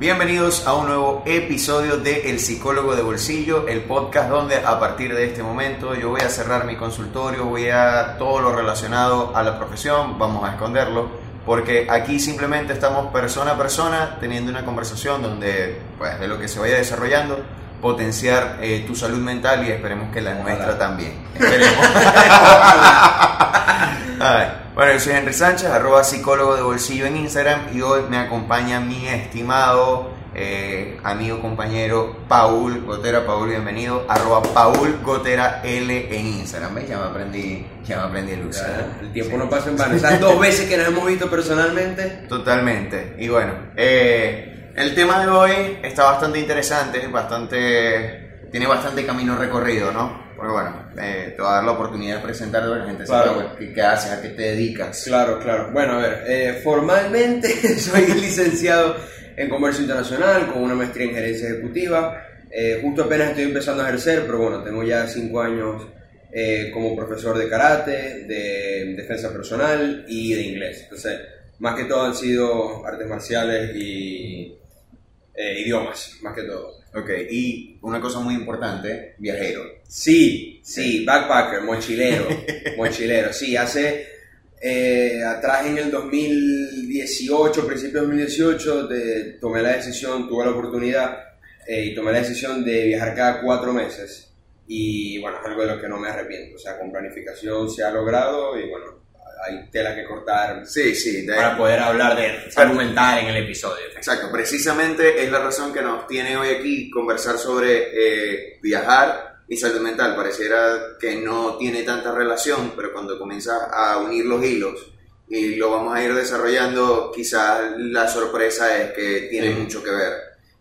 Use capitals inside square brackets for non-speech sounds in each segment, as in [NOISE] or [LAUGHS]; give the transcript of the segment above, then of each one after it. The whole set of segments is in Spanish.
Bienvenidos a un nuevo episodio de El Psicólogo de Bolsillo, el podcast donde a partir de este momento yo voy a cerrar mi consultorio, voy a todo lo relacionado a la profesión, vamos a esconderlo, porque aquí simplemente estamos persona a persona teniendo una conversación donde, pues, de lo que se vaya desarrollando, potenciar eh, tu salud mental y esperemos que la nuestra también. Esperemos. [LAUGHS] Bueno, yo soy Henry Sánchez, arroba psicólogo de bolsillo en Instagram y hoy me acompaña mi estimado eh, amigo, compañero Paul Gotera. Paul, bienvenido, arroba Paul Gotera L en Instagram. ¿Ves? Ya me aprendí, ya me aprendí el uso. El tiempo no pasa en vano. [LAUGHS] Esas dos veces que nos hemos visto personalmente. Totalmente. Y bueno, eh, el tema de hoy está bastante interesante, bastante, tiene bastante camino recorrido, ¿no? Porque bueno, eh, te voy a dar la oportunidad de presentarte a la gente Claro. pues, qué, qué haces, a qué te dedicas. Claro, claro. Bueno, a ver, eh, formalmente [LAUGHS] soy licenciado en Comercio Internacional con una maestría en Gerencia Ejecutiva. Eh, justo apenas estoy empezando a ejercer, pero bueno, tengo ya cinco años eh, como profesor de karate, de defensa personal y de inglés. Entonces, más que todo han sido artes marciales y eh, idiomas, más que todo. Ok, y una cosa muy importante, viajero. Sí, sí, backpacker, mochilero, [LAUGHS] mochilero. Sí, hace eh, atrás en el 2018, principio de 2018, de- tomé la decisión, tuve la oportunidad eh, y tomé la decisión de viajar cada cuatro meses. Y bueno, es algo de lo que no me arrepiento. O sea, con planificación se ha logrado y bueno, hay tela que cortar Sí, sí, de- para poder hablar de salud mental en el episodio. Exacto, precisamente es la razón que nos tiene hoy aquí conversar sobre eh, viajar y salud mental. Pareciera que no tiene tanta relación, pero cuando comienzas a unir los hilos y lo vamos a ir desarrollando, quizás la sorpresa es que tiene Sí. mucho que ver.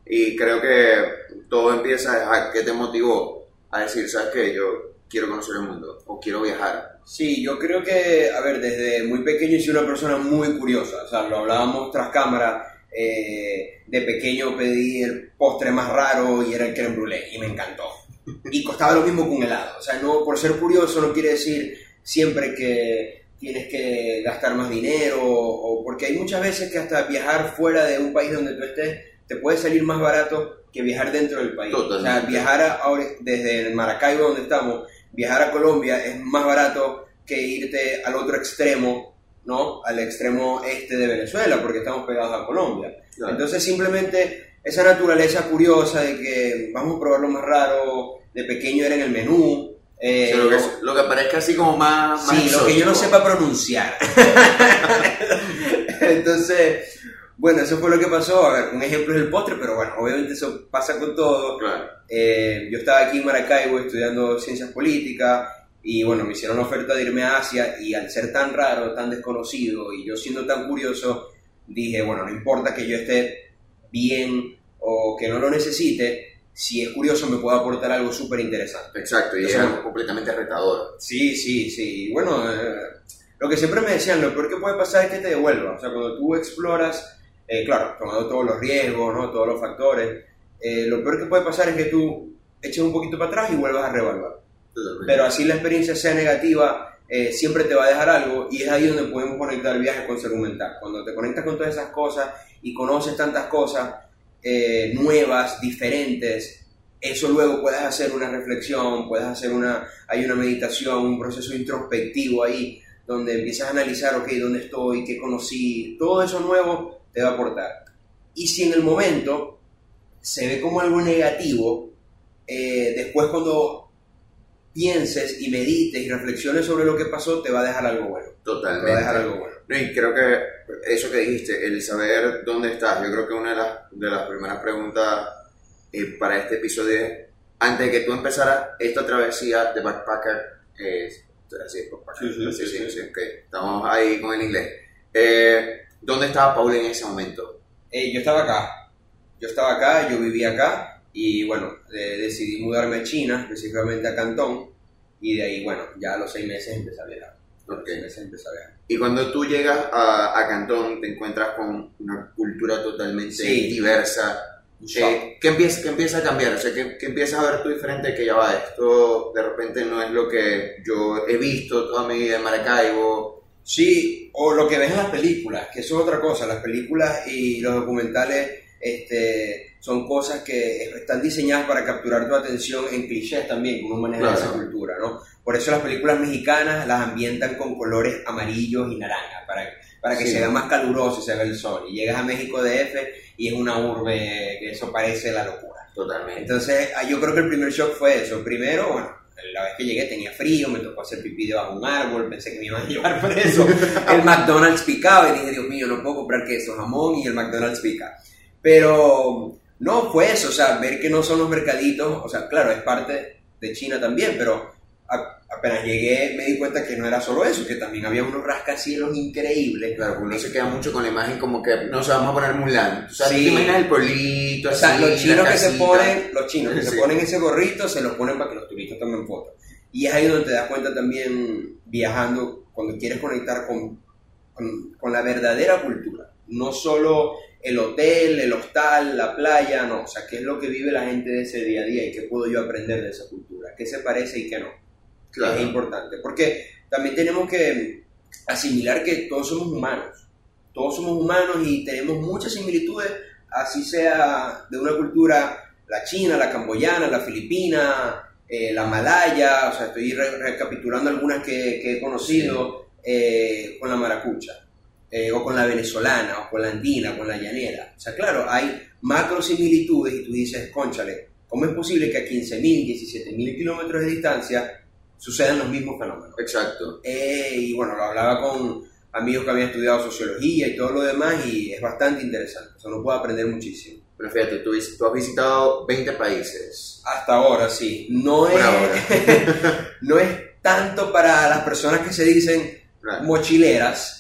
Y creo que todo empieza a qué te motivó a decir, ¿sabes qué? Yo quiero conocer el mundo o quiero viajar. Sí, yo creo que, a ver, desde muy pequeño soy una persona muy curiosa, o sea, lo hablábamos tras cámara, eh, de pequeño pedí el postre más raro y era el creme brûlée y me encantó. Y costaba lo mismo que un helado, o sea, no, por ser curioso no quiere decir siempre que tienes que gastar más dinero, o porque hay muchas veces que hasta viajar fuera de un país donde tú estés te puede salir más barato que viajar dentro del país. O sea, Totalmente. viajar a- ahora, desde el Maracaibo donde estamos, viajar a Colombia es más barato que irte al otro extremo, ¿no? Al extremo este de Venezuela, porque estamos pegados a Colombia. Claro. Entonces simplemente esa naturaleza curiosa de que vamos a probar lo más raro, de pequeño era en el menú. eh, sea, lo, que, lo que parezca así como más... más Sí, lo que yo no sepa pronunciar. [LAUGHS] Entonces, bueno, eso fue lo que pasó. A ver, un ejemplo es el postre, pero bueno, obviamente eso pasa con todo. Claro. Eh, yo estaba aquí en Maracaibo estudiando ciencias políticas y bueno, me hicieron la oferta de irme a Asia y al ser tan raro, tan desconocido y yo siendo tan curioso, dije, bueno, no importa que yo esté bien o que no lo necesite, si es curioso me puede aportar algo súper interesante. Exacto, y es algo completamente retador. Sí, sí, sí. Bueno, eh, lo que siempre me decían, lo peor que puede pasar es que te devuelva. O sea, cuando tú exploras, eh, claro, tomando todos los riesgos, ¿no? todos los factores, eh, lo peor que puede pasar es que tú eches un poquito para atrás y vuelvas a revaluar. Pero así la experiencia sea negativa, eh, siempre te va a dejar algo y es ahí donde podemos conectar el viaje con salud mental. Cuando te conectas con todas esas cosas y conoces tantas cosas eh, nuevas, diferentes, eso luego puedes hacer una reflexión, puedes hacer una, hay una meditación, un proceso introspectivo ahí, donde empiezas a analizar, ok, ¿dónde estoy? ¿Qué conocí? Todo eso nuevo te va a aportar. Y si en el momento se ve como algo negativo, eh, después cuando pienses y medites y reflexiones sobre lo que pasó, te va a dejar algo bueno. Te va a Totalmente. dejar algo bueno. No, y creo que eso que dijiste, el saber dónde estás, yo creo que una de las, de las primeras preguntas eh, para este episodio es, antes de que tú empezaras esta travesía de backpacker, eh, así es, backpacker, Sí, sí, sí, sí. ok, estamos ahí con el inglés. Eh, ¿Dónde estaba Paul en ese momento? Eh, yo estaba acá, yo estaba acá, yo vivía acá y bueno, eh, decidí mudarme a China, específicamente a Cantón, y de ahí, bueno, ya a los seis meses empecé a viajar. A los Ok. seis meses empecé a viajar. Y cuando tú llegas a, a Cantón, te encuentras con una cultura totalmente Sí. diversa. Eh. ¿qué, empieza, qué empieza a cambiar? O sea, ¿qué, qué empiezas a ver tú diferente? Que ya va, esto de repente no es lo que yo he visto toda mi vida en Maracaibo. Sí, o lo que ves en las películas, que eso es otra cosa. Las películas y los documentales este, son cosas que están diseñadas para capturar tu atención en clichés también, como maneja esa cultura, ¿no? Por eso las películas mexicanas las ambientan con colores amarillos y naranja, para, para que se vea más caluroso y se vea el sol. Y llegas a México DF y es una urbe que eso parece la locura. Totalmente. Entonces, ah, yo creo que el primer shock fue eso. Primero, bueno, la vez que llegué tenía frío, me tocó hacer pipí debajo de un árbol, pensé que me iban a llevar [LAUGHS] preso. el McDonald's picaba y dije, Dios mío, no puedo comprar queso, jamón y el McDonald's pica. Pero no fue eso, o sea, ver que no son los mercaditos, o sea, claro, es parte de China también, pero apenas llegué me di cuenta que no era solo eso, que también había unos rascacielos increíbles. Claro, uno se queda mucho con la imagen como que no se vamos a poner Mulan. O sea, sí. te el pueblito, O sea, los chinos que se ponen, los chinos que se [LAUGHS] ponen ese gorrito se lo ponen para que los turistas tomen fotos. Y es ahí donde te das cuenta también viajando, cuando quieres conectar con, con, con la verdadera cultura. No solo el hotel, el hostal, la playa, no. O sea, qué es lo que vive la gente de ese día a día y qué puedo yo aprender de esa cultura. ¿Qué se parece y qué no? es importante. Porque también tenemos que asimilar que todos somos humanos. Todos somos humanos y tenemos muchas similitudes, así sea de una cultura, la china, la camboyana, la filipina, eh, la malaya, o sea, estoy recapitulando algunas que, he conocido eh, con la maracucha, eh, o con la venezolana, o con la andina, con la llanera. O sea, claro, hay macro similitudes y tú dices, conchale, ¿cómo es posible que a 15.000, 17.000 kilómetros de distancia suceden los mismos fenómenos. Exacto. Eh, y bueno, lo hablaba con amigos que habían estudiado sociología y todo lo demás y es bastante interesante. O sea, uno puede aprender muchísimo. Pero fíjate, tú, has visitado 20 países. Hasta ahora, sí. No es, [LAUGHS] no es tanto para las personas que se dicen mochileras.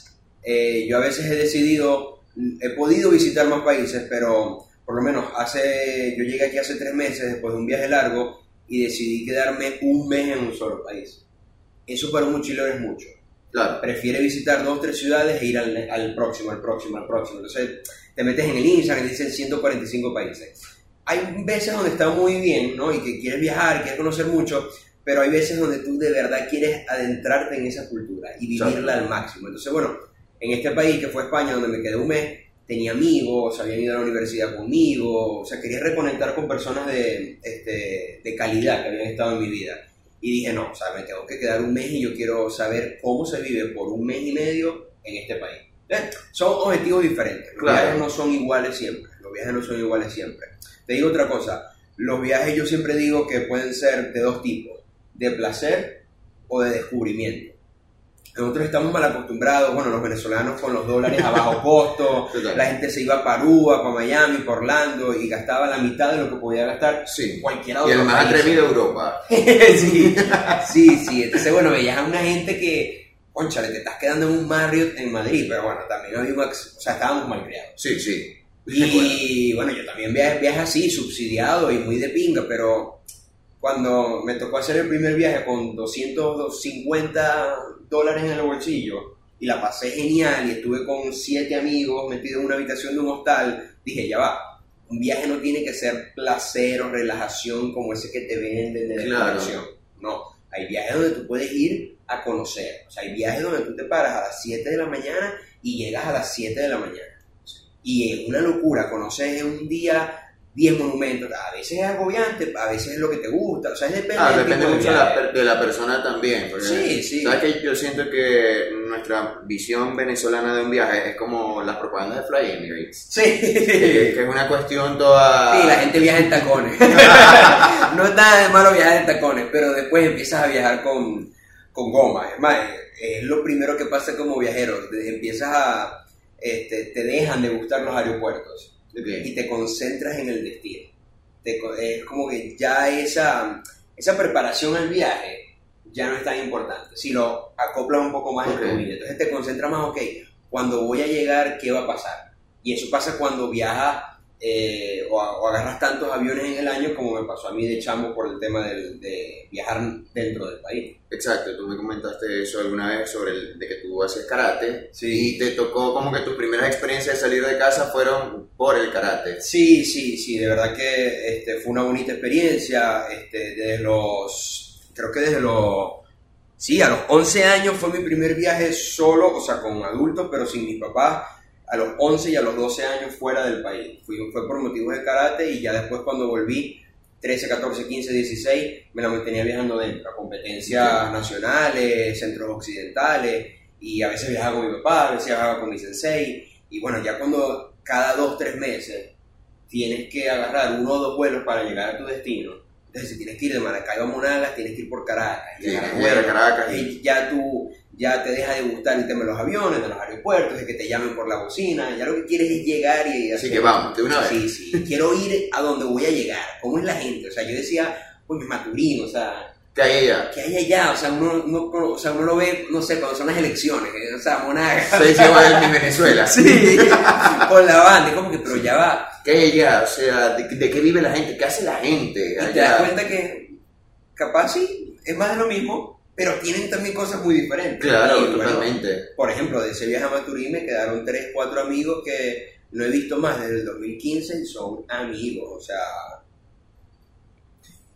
Eh, yo a veces he decidido, he podido visitar más países, pero por lo menos hace, yo llegué aquí hace tres meses después de un viaje largo y decidí quedarme un mes en un solo país. Eso para un mochilero es mucho. Claro. Prefiere visitar dos tres ciudades e ir al, al, próximo, al próximo, al próximo. Entonces te metes en el Instagram y dicen 145 países. Hay veces donde está muy bien, ¿no? Y que quieres viajar, quieres conocer mucho, pero hay veces donde tú de verdad quieres adentrarte en esa cultura y vivirla al máximo. Entonces, bueno, en este país que fue España, donde me quedé un mes, tenía amigos, habían ido a la universidad conmigo, o sea, quería reconectar con personas de, este, de calidad que habían estado en mi vida. Y dije, no, o sea, me tengo que quedar un mes y yo quiero saber cómo se vive por un mes y medio en este país. Eh, son objetivos diferentes, los viajes no son iguales siempre, los viajes no son iguales siempre. Te digo otra cosa, los viajes yo siempre digo que pueden ser de dos tipos, de placer o de descubrimiento. Nosotros estamos mal acostumbrados, bueno, los venezolanos con los dólares a bajo costo, [LAUGHS] la gente se iba para Aruba, para Miami, para Orlando y gastaba la mitad de lo que podía gastar sí. cualquiera Y el más atrevido Europa. [LAUGHS] sí, sí, sí. Entonces, bueno, veías a una gente que, conchale, te estás quedando en un Marriott en Madrid, pero bueno, también había o sea, estábamos mal criados. Sí, sí. Y bueno, yo también viajé así, subsidiado y muy de pinga, pero cuando me tocó hacer el primer viaje con 250 dólares en el bolsillo y la pasé genial y estuve con siete amigos metidos en una habitación de un hostal, dije, ya va, un viaje no tiene que ser placer o relajación como ese que te venden de claro. No, hay viajes donde tú puedes ir a conocer. O sea, hay viajes donde tú te paras a las 7 de la mañana y llegas a las 7 de la mañana. Y es una locura, conoces en un día 10 monumentos. A veces es agobiante, a veces es lo que te gusta. O sea, depende, ah, depende mucho de la, persona también. sí, sí. ¿Sabes que yo siento que nuestra visión venezolana de un viaje es como las propagandas de Fly Emirates? Sí. Que, es una cuestión toda. Sí, la gente viaja en tacones. [LAUGHS] no es nada de malo viajar en tacones, pero después empiezas a viajar con, con goma. Es más, es lo primero que pasa como viajero. Empiezas a. Este, te dejan de gustar los aeropuertos y te concentras en el destino. es como que ya esa, esa preparación al viaje ya no es tan importante. Si lo acoplas un poco más en tu vida, entonces te concentras más, ok, cuando voy a llegar, ¿qué va a pasar? Y eso pasa cuando viajas eh, o, agarras tantos aviones en el año como me pasó a mí de chamo por el tema de, viajar dentro del país. Exacto, tú me comentaste eso alguna vez sobre el, de que tú haces karate sí. y te tocó como que tus primeras experiencias de salir de casa fueron por el karate. Sí, sí, sí, de verdad que este, fue una bonita experiencia, este, desde los, creo que desde los, sí, a los 11 años fue mi primer viaje solo, o sea, con adultos, pero sin mis papás a los 11 y a los 12 años fuera del país. Fui, fue por motivos de karate y ya después cuando volví, 13, 14, 15, 16, me la mantenía viajando dentro, a competencias nacionales, centros occidentales, y a veces viajaba con mi papá, a veces viajaba con mi sensei, y bueno, ya cuando cada dos, tres meses tienes que agarrar uno o dos vuelos para llegar a tu destino, entonces si tienes que ir de Maracaibo a Monagas, tienes que ir por Caracas, y Sí, a vuelo, Caracas. y ya tú ya te deja de gustar el tema de los aviones, de los aeropuertos, de que te llamen por la bocina, ya lo que quieres es llegar y Así que vamos, de una vez. Sí, sí, quiero ir a donde voy a llegar, cómo es la gente, o sea, yo decía, pues mi Maturín, o sea, Que ahí ella. que hay allá, o sea, uno, uno- o sea, uno lo ve, no sé, cuando son las elecciones, eh, o sea, Monagas, Se lleva en Venezuela. [LAUGHS] sí, con la banda, como que, pero ya va, Que hay allá, o sea, de, de qué vive la gente, qué hace la gente y te das allá. cuenta que capaz sí, es más de lo mismo, pero tienen también cosas muy diferentes. Claro, Y, bueno, totalmente. por ejemplo, de ese viaje a Maturín me quedaron tres, cuatro amigos que no he visto más desde el 2015 y son amigos, o sea,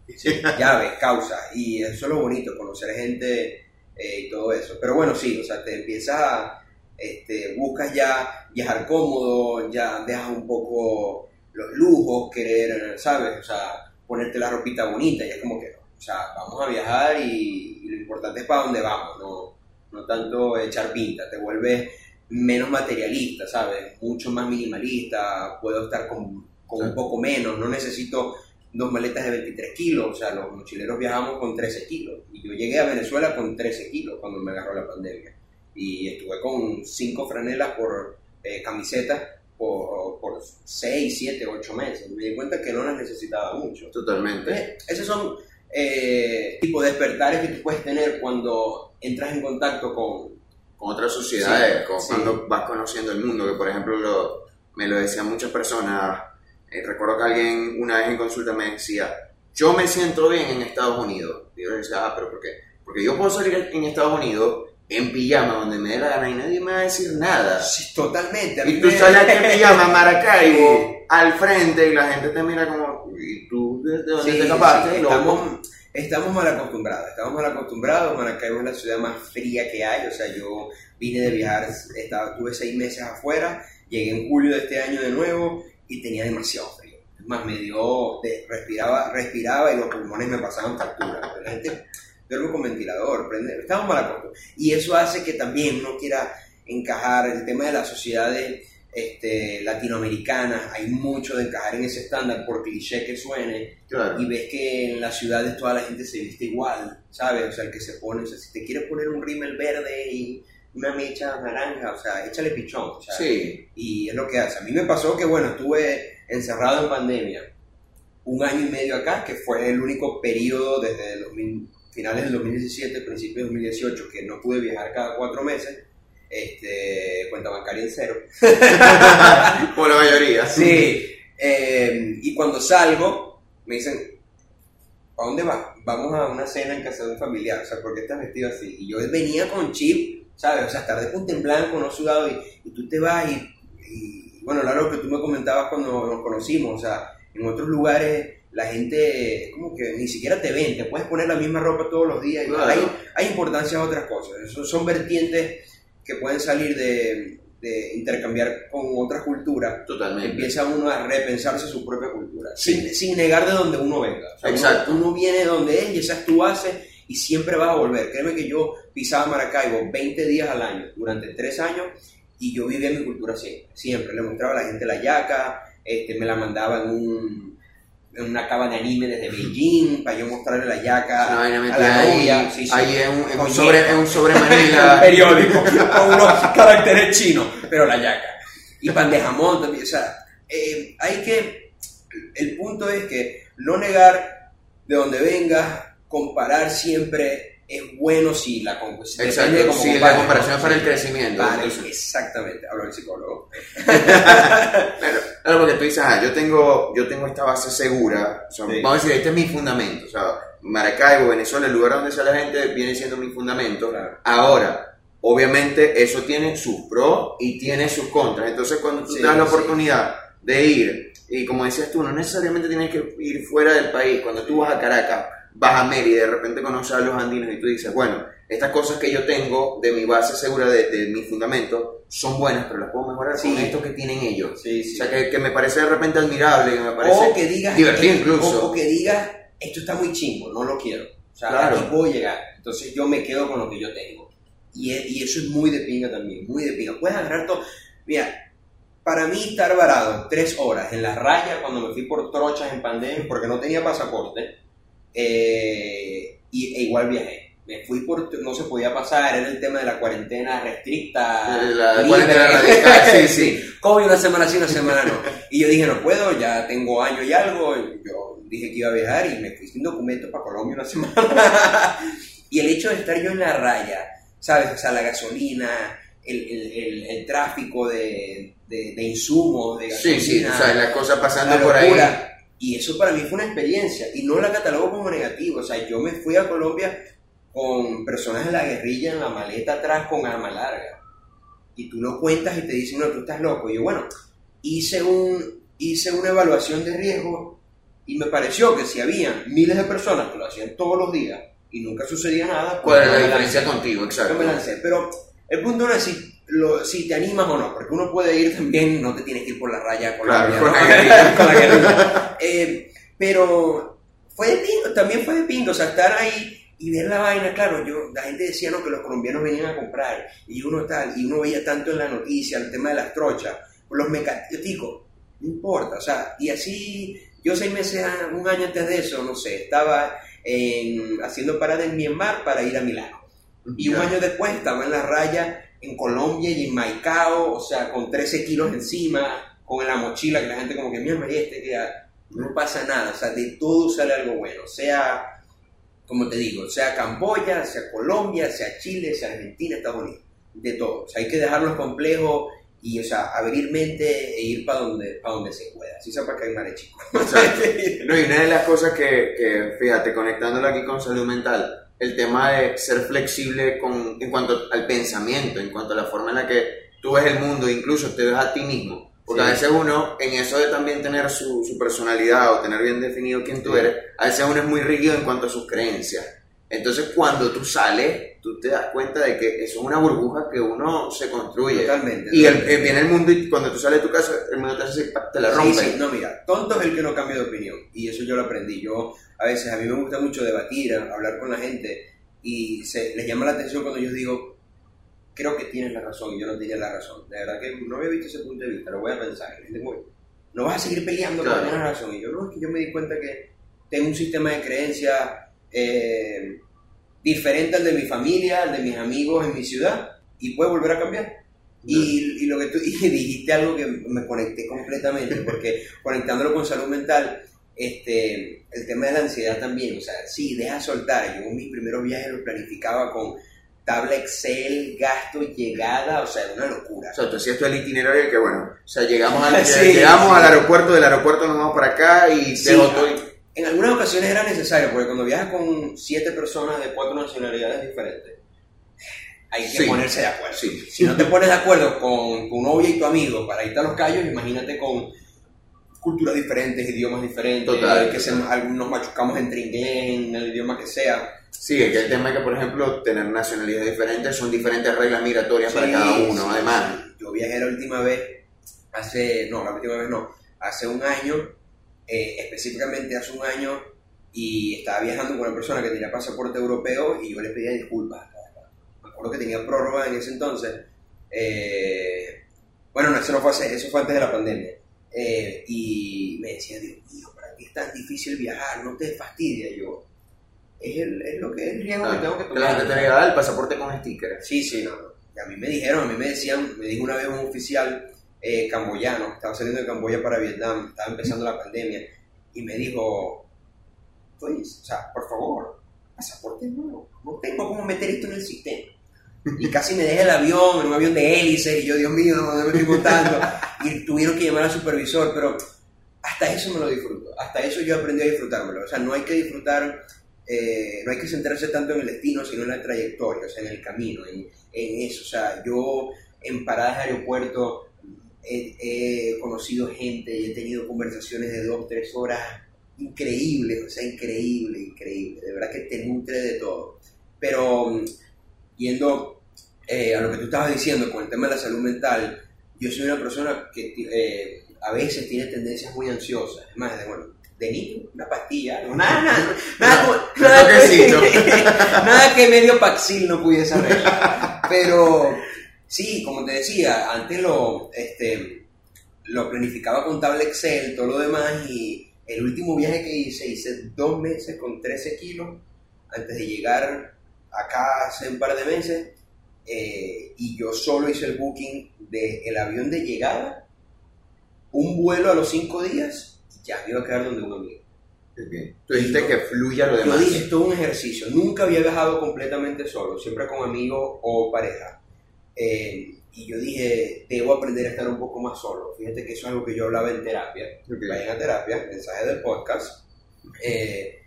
[LAUGHS] llaves, causas, y eso es lo bonito, conocer gente eh, y todo eso. Pero bueno, sí, o sea, te empiezas a, este, buscas ya viajar cómodo, ya dejas un poco los lujos, querer, ¿sabes? O sea, ponerte la ropita bonita, ya es como que, o sea, vamos a viajar y, y importante es para dónde vamos, no, no tanto echar pinta, te vuelves menos materialista, ¿sabes? Mucho más minimalista, puedo estar con, con Sí. un poco menos, no necesito dos maletas de 23 kilos, o sea, los mochileros viajamos con 13 kilos, y yo llegué a Venezuela con 13 kilos cuando me agarró la pandemia, y estuve con cinco franelas por eh, camisetas por, por 6, 7, 8 meses, me di cuenta que no las necesitaba mucho. Totalmente. Entonces, esos son eh, tipo de despertares que tú puedes tener cuando entras en contacto con... Con otras sociedades, Sí, con- sí. cuando vas conociendo el mundo, que por ejemplo lo- me lo decían muchas personas. Eh, recuerdo que alguien una vez en consulta me decía, yo me siento bien en Estados Unidos. Y yo le decía, ah, pero ¿por qué? Porque yo puedo salir en Estados Unidos en pijama donde me dé la gana y nadie me va a decir nada. Sí, totalmente. a mí Y tú me- sales [LAUGHS] en pijama a Maracaibo al frente y la gente te mira como, ¿y tú de de dónde Sí, te escapaste? sí, loco?" estamos, estamos mal acostumbrados, estamos mal acostumbrados. Maracaibo es la ciudad más fría que hay. O sea, yo vine de viajar, estaba, tuve seis meses afuera, llegué en julio de este año de nuevo y tenía demasiado frío. Es más, me dio, de- respiraba, respiraba y los pulmones me pasaban factura. La gente duerme con ventilador, prende, estamos mal acostumbrados. Y eso hace que también uno quiera encajar el tema de las sociedades este, latinoamericanas, hay mucho de encajar en ese estándar, por cliché que suene, Claro. y ves que en las ciudades toda la gente se viste igual, ¿sabes? O sea, el que se pone, o sea, si te quieres poner un rímel verde y una mecha naranja, o sea, échale pichón, o sea, Sí, y es lo que hace. A mí me pasó que, bueno, estuve encerrado en pandemia un año y medio acá, que fue el único periodo desde finales del 2017, principios del 2018, que no pude viajar cada cuatro meses, este, cuenta bancaria en cero. [LAUGHS] por la mayoría. Sí, eh, y cuando salgo, me dicen, ¿a dónde vas? Vamos a una cena en casa de un familiar, o sea, ¿por qué estás vestido así? Y yo venía con chip, ¿sabes? O sea, estar de punta en blanco, no sudado, y, y tú te vas y, y, bueno, claro, lo que tú me comentabas cuando nos conocimos, o sea, en otros lugares la gente como que ni siquiera te ven, te puedes poner la misma ropa todos los días, y Claro. hay, hay importancia a otras cosas, Eso son vertientes que pueden salir de, de intercambiar con otras culturas Totalmente. empieza uno a repensarse su propia cultura, sin, sin negar de donde uno venga. O sea, uno- Exacto. Uno, viene de donde es y esa es tu base y siempre vas a volver. Créeme que yo pisaba Maracaibo 20 días al año durante 3 años y yo vivía mi cultura siempre. Siempre le mostraba a la gente la yaca, este, me la mandaba en, un, en una cava de anime desde Beijing para yo mostrarle la yaca vaina a la ahí, novia. Sí, sí. ahí es un, es un sobre, es un sobre [LAUGHS] un manila. periódico con unos caracteres chinos, pero la yaca. Y pan de jamón también, o sea, eh, hay que, el punto es que no negar de dónde vengas, comparar siempre es bueno si la si de Exacto, sí, la comparación es para el Sí. crecimiento. Vale, exactamente, hablo del psicólogo. [LAUGHS] Claro, claro, porque tú dices, ah, yo tengo, yo tengo esta base segura, o sea, Sí. vamos a decir, este es mi fundamento, o sea, Maracaibo, Venezuela, el lugar donde sale la gente, viene siendo mi fundamento. Claro. Ahora, obviamente, eso tiene sus pros y tiene sus contras, entonces cuando tú Sí, te das la sí. oportunidad de ir, y como decías tú, no necesariamente tienes que ir fuera del país, cuando tú vas a Caracas, vas a Mérida y de repente conoces a los andinos y tú dices, bueno, estas cosas que yo tengo de mi base segura, de, de mi fundamento, son buenas, pero las puedo mejorar Sí. con esto que tienen ellos. Sí, sí. O sea, que, que me parece de repente admirable, que me parece o que digas divertido incluso. O, que digas esto está muy chingo no lo quiero o sea Claro. aquí puedo llegar entonces yo me quedo con lo que yo tengo y, y eso es muy de pinga también muy de pinga puedes agarrar todo mira para mí estar varado tres horas en la raya cuando me fui por trochas en pandemia porque no tenía pasaporte eh, y, e igual viajé me fui por no se podía pasar era el tema de la cuarentena restricta la cuarentena radical, sí, [LAUGHS] sí. COVID una semana sí, una semana no. Y yo dije, no puedo, ya tengo año y algo. Yo dije que iba a viajar y me fui sin documento para Colombia una semana. [LAUGHS] y el hecho de estar yo en la raya, ¿sabes? O sea, la gasolina, el, el, el, el tráfico de, de, de insumos, de Sí, gasolina. sí, o sea, las cosas pasando la por ahí. Y eso para mí fue una experiencia y no la catalogo como negativo. O sea, yo me fui a Colombia con personas de la guerrilla en la maleta atrás con arma larga. Y tú lo cuentas y te dicen, no, tú estás loco. Y yo, bueno, hice, un, hice una evaluación de riesgo y me pareció que si había miles de personas que lo hacían todos los días y nunca sucedía nada, ¿Cuál es yo la diferencia lancé. contigo? Yo Exacto. me lancé. Pero el punto no es si, lo, si te animas o no, porque uno puede ir también, no te tienes que ir por la raya con Claro, la con la guerrilla. [LAUGHS] con la guerrilla. Eh, pero fue de pingo, también fue de pingo, o sea, estar ahí y ver la vaina, claro, yo, la gente decía no, que los colombianos venían a comprar, y uno tal, y uno veía tanto en la noticia el tema de las trochas, los mecaticos, no importa, o sea, y así, yo seis meses, a- un año antes de eso, no sé, estaba en- haciendo parada en Myanmar para ir a Milano. Y un año después estaba en la raya en Colombia y en Maicao, o sea, con 13 kilos encima, con la mochila, que la gente como que, mira, María, este no pasa nada, o sea, de todo sale algo bueno, sea, como te digo, sea Camboya, sea Colombia, sea Chile, sea Argentina, Estados Unidos, de todo, o sea, hay que dejarlos complejos y, o sea, abrir mente e ir para donde, para donde se pueda, así sea para que hay mare. [LAUGHS] No, y una de las cosas que, que, fíjate, conectándolo aquí con salud mental, el tema de ser flexible con, en cuanto al pensamiento, en cuanto a la forma en la que tú ves el mundo, incluso te ves a ti mismo. Porque Sí. a veces uno, en eso de también tener su, su personalidad o tener bien definido quién tú Sí. eres, a veces uno es muy rígido en cuanto a sus creencias. Entonces, cuando tú sales, tú te das cuenta de que eso es una burbuja que uno se construye. Totalmente. Y el, eh, viene el mundo y cuando tú sales de tu casa, el mundo te hace te la Sí, rompe. sí, no, mira, tonto es el que no cambia de opinión. Y eso yo lo aprendí. Yo, a veces, a mí me gusta mucho debatir, hablar con la gente. Y se, les llama la atención cuando yo digo, creo que tienes la razón y yo no tenía la razón. De verdad que no había visto ese punto de vista, lo voy a pensar. Y digo, no vas a seguir peleando Claro. porque tienes razón. Y yo, no, es que yo me di cuenta que tengo un sistema de creencias eh, diferente al de mi familia, al de mis amigos en mi ciudad. Y puede volver a cambiar. Y, y lo que tú [LAUGHS] y dijiste algo que me conecté completamente, porque conectándolo con salud mental, este, el tema de la ansiedad también, o sea, sí, deja soltar. Yo en mis primeros viajes los planificaba con tabla Excel, gasto, llegada, o sea, una locura. O sea, tú hacías todo el itinerario que bueno, o sea, llegamos al, [LAUGHS] Sí, llegamos sí. al aeropuerto, del aeropuerto nos vamos para acá y Sí, dejo todo. En algunas ocasiones era necesario, porque cuando viajas con siete personas de cuatro nacionalidades diferentes, hay que Sí. ponerse de acuerdo. Sí. Si no te pones de acuerdo con tu novia y tu amigo para irte a los callos, imagínate con culturas diferentes, idiomas diferentes, Total, que se- algunos machucamos entre inglés, en el idioma que sea. Sí, es que el tema es que, por ejemplo, tener nacionalidades diferentes son diferentes reglas migratorias para cada uno, además. Yo viajé la última vez, hace, no, la última vez no, hace un año, eh, específicamente hace un año, y estaba viajando con una persona que tenía pasaporte europeo y yo le pedía disculpas. Me acuerdo que tenía prórroga en ese entonces. eh, bueno, no, eso no fue, hace- eso fue antes de la pandemia. Eh, y me decía, Dios mío, ¿para qué es tan difícil viajar? No te fastidia. Yo, es, el- es lo que es el riesgo que tengo que Ah, que la gente tomar. te "Ah, el pasaporte con sticker. Sí, sí, no. Y a mí me dijeron, a mí me decían, me dijo una vez un oficial eh, camboyano, estaba saliendo de Camboya para Vietnam, estaba empezando la pandemia, y me dijo, pues, o sea, por favor, pasaporte nuevo, no tengo cómo meter esto en el sistema. Y casi me dejé el avión, en un avión de hélice, y yo, Dios mío, no me estoy montando. Y tuvieron que llamar al supervisor, pero hasta eso me lo disfruto. Hasta eso yo aprendí a disfrutármelo. O sea, no hay que disfrutar, eh, no hay que centrarse tanto en el destino, sino en la trayectoria, o sea, en el camino, en, en eso. O sea, yo en paradas de aeropuerto he, he conocido gente y he tenido conversaciones de dos, tres horas increíbles, o sea, increíble, increíble. De verdad que te nutre de todo. Pero mm, yendo eh, a lo que tú estabas diciendo con el tema de la salud mental, yo soy una persona que eh, a veces tiene tendencias muy ansiosas. Es más, de, bueno, de niño, una pastilla, no, nada, nada, nada, [LAUGHS] nada, que, [LAUGHS] nada que medio paxil no pudiese arreglar. Pero sí, como te decía, antes lo, este, lo planificaba con tabla Excel, todo lo demás, y el último viaje que hice, hice dos meses con 13 kilos antes de llegar acá hace un par de meses, eh, y yo solo hice el booking del avión de llegada, un vuelo a los cinco días, y ya me iba a quedar donde un amigo. Tú dijiste que fluya lo demás. Yo dije, esto es un ejercicio. Nunca había viajado completamente solo, siempre con amigos o pareja. Eh, y yo dije, debo aprender a estar un poco más solo. Fíjate que eso es algo que yo hablaba en terapia. Okay. Vayan a terapia, mensaje del podcast. Eh,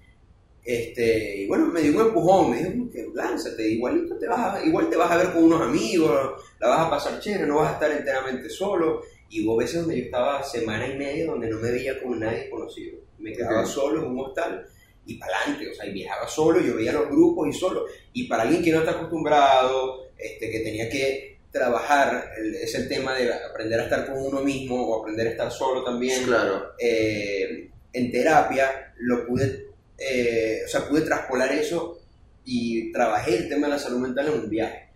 este, y bueno, me dio un empujón, me dijo, que lánzate, igualito te vas a, igual te vas a ver con unos amigos, la vas a pasar chévere, no vas a estar enteramente solo. Y hubo veces donde yo estaba semana y media donde no me veía con nadie conocido. Me quedaba solo en un hostal y para adelante, o sea, y viajaba solo, yo veía los grupos y solo. Y para alguien que no está acostumbrado, este, que tenía que trabajar, es el tema de aprender a estar con uno mismo o aprender a estar solo también. Claro. Eh, en terapia lo pude, eh, o sea, pude traspolar eso y trabajé el tema de la salud mental en un viaje.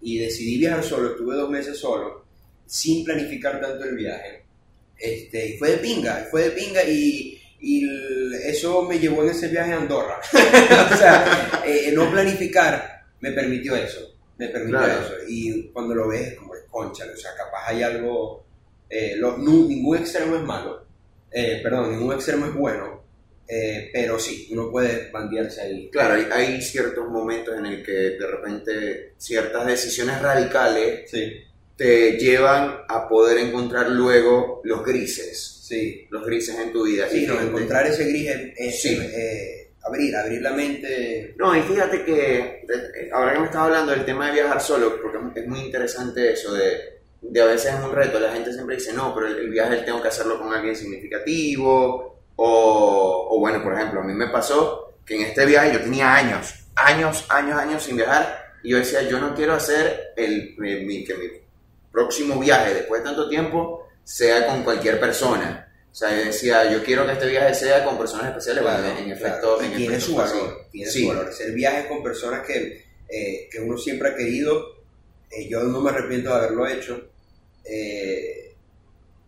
Y decidí viajar solo, estuve dos meses solo, sin planificar tanto el viaje. Este, y fue de pinga, fue de pinga y, y eso me llevó en ese viaje a Andorra. [LAUGHS] o sea, eh, no planificar me permitió eso me permite claro. eso. Y cuando lo ves, como es concha, o sea, capaz hay algo. Eh, lo, ningún extremo es malo, eh, perdón, ningún extremo es bueno, eh, pero sí, uno puede bandearse ahí. Claro, hay, hay, ciertos momentos en el que de repente ciertas decisiones radicales sí. te llevan a poder encontrar luego los grises. Sí. Los grises en tu vida. Sí, no, encontrar ese gris es, es sí. abrir, abrir la mente. No, y fíjate que ahora que me estás hablando del tema de viajar solo, porque es muy interesante eso de, de a veces es un reto, la gente siempre dice, no, pero el, el viaje tengo que hacerlo con alguien significativo, o, o, bueno, por ejemplo, a mí me pasó que en este viaje yo tenía años, años, años, años sin viajar, y yo decía, yo no quiero hacer el, mi, que mi próximo viaje después de tanto tiempo sea con cualquier persona. O sea, yo decía, yo quiero que este viaje sea con personas especiales. Claro, bueno, en efecto, claro. en tiene efecto su valor. Tiene sí. su valor. Hacer viajes con personas que, eh, que uno siempre ha querido. Eh, yo no me arrepiento de haberlo hecho. Eh,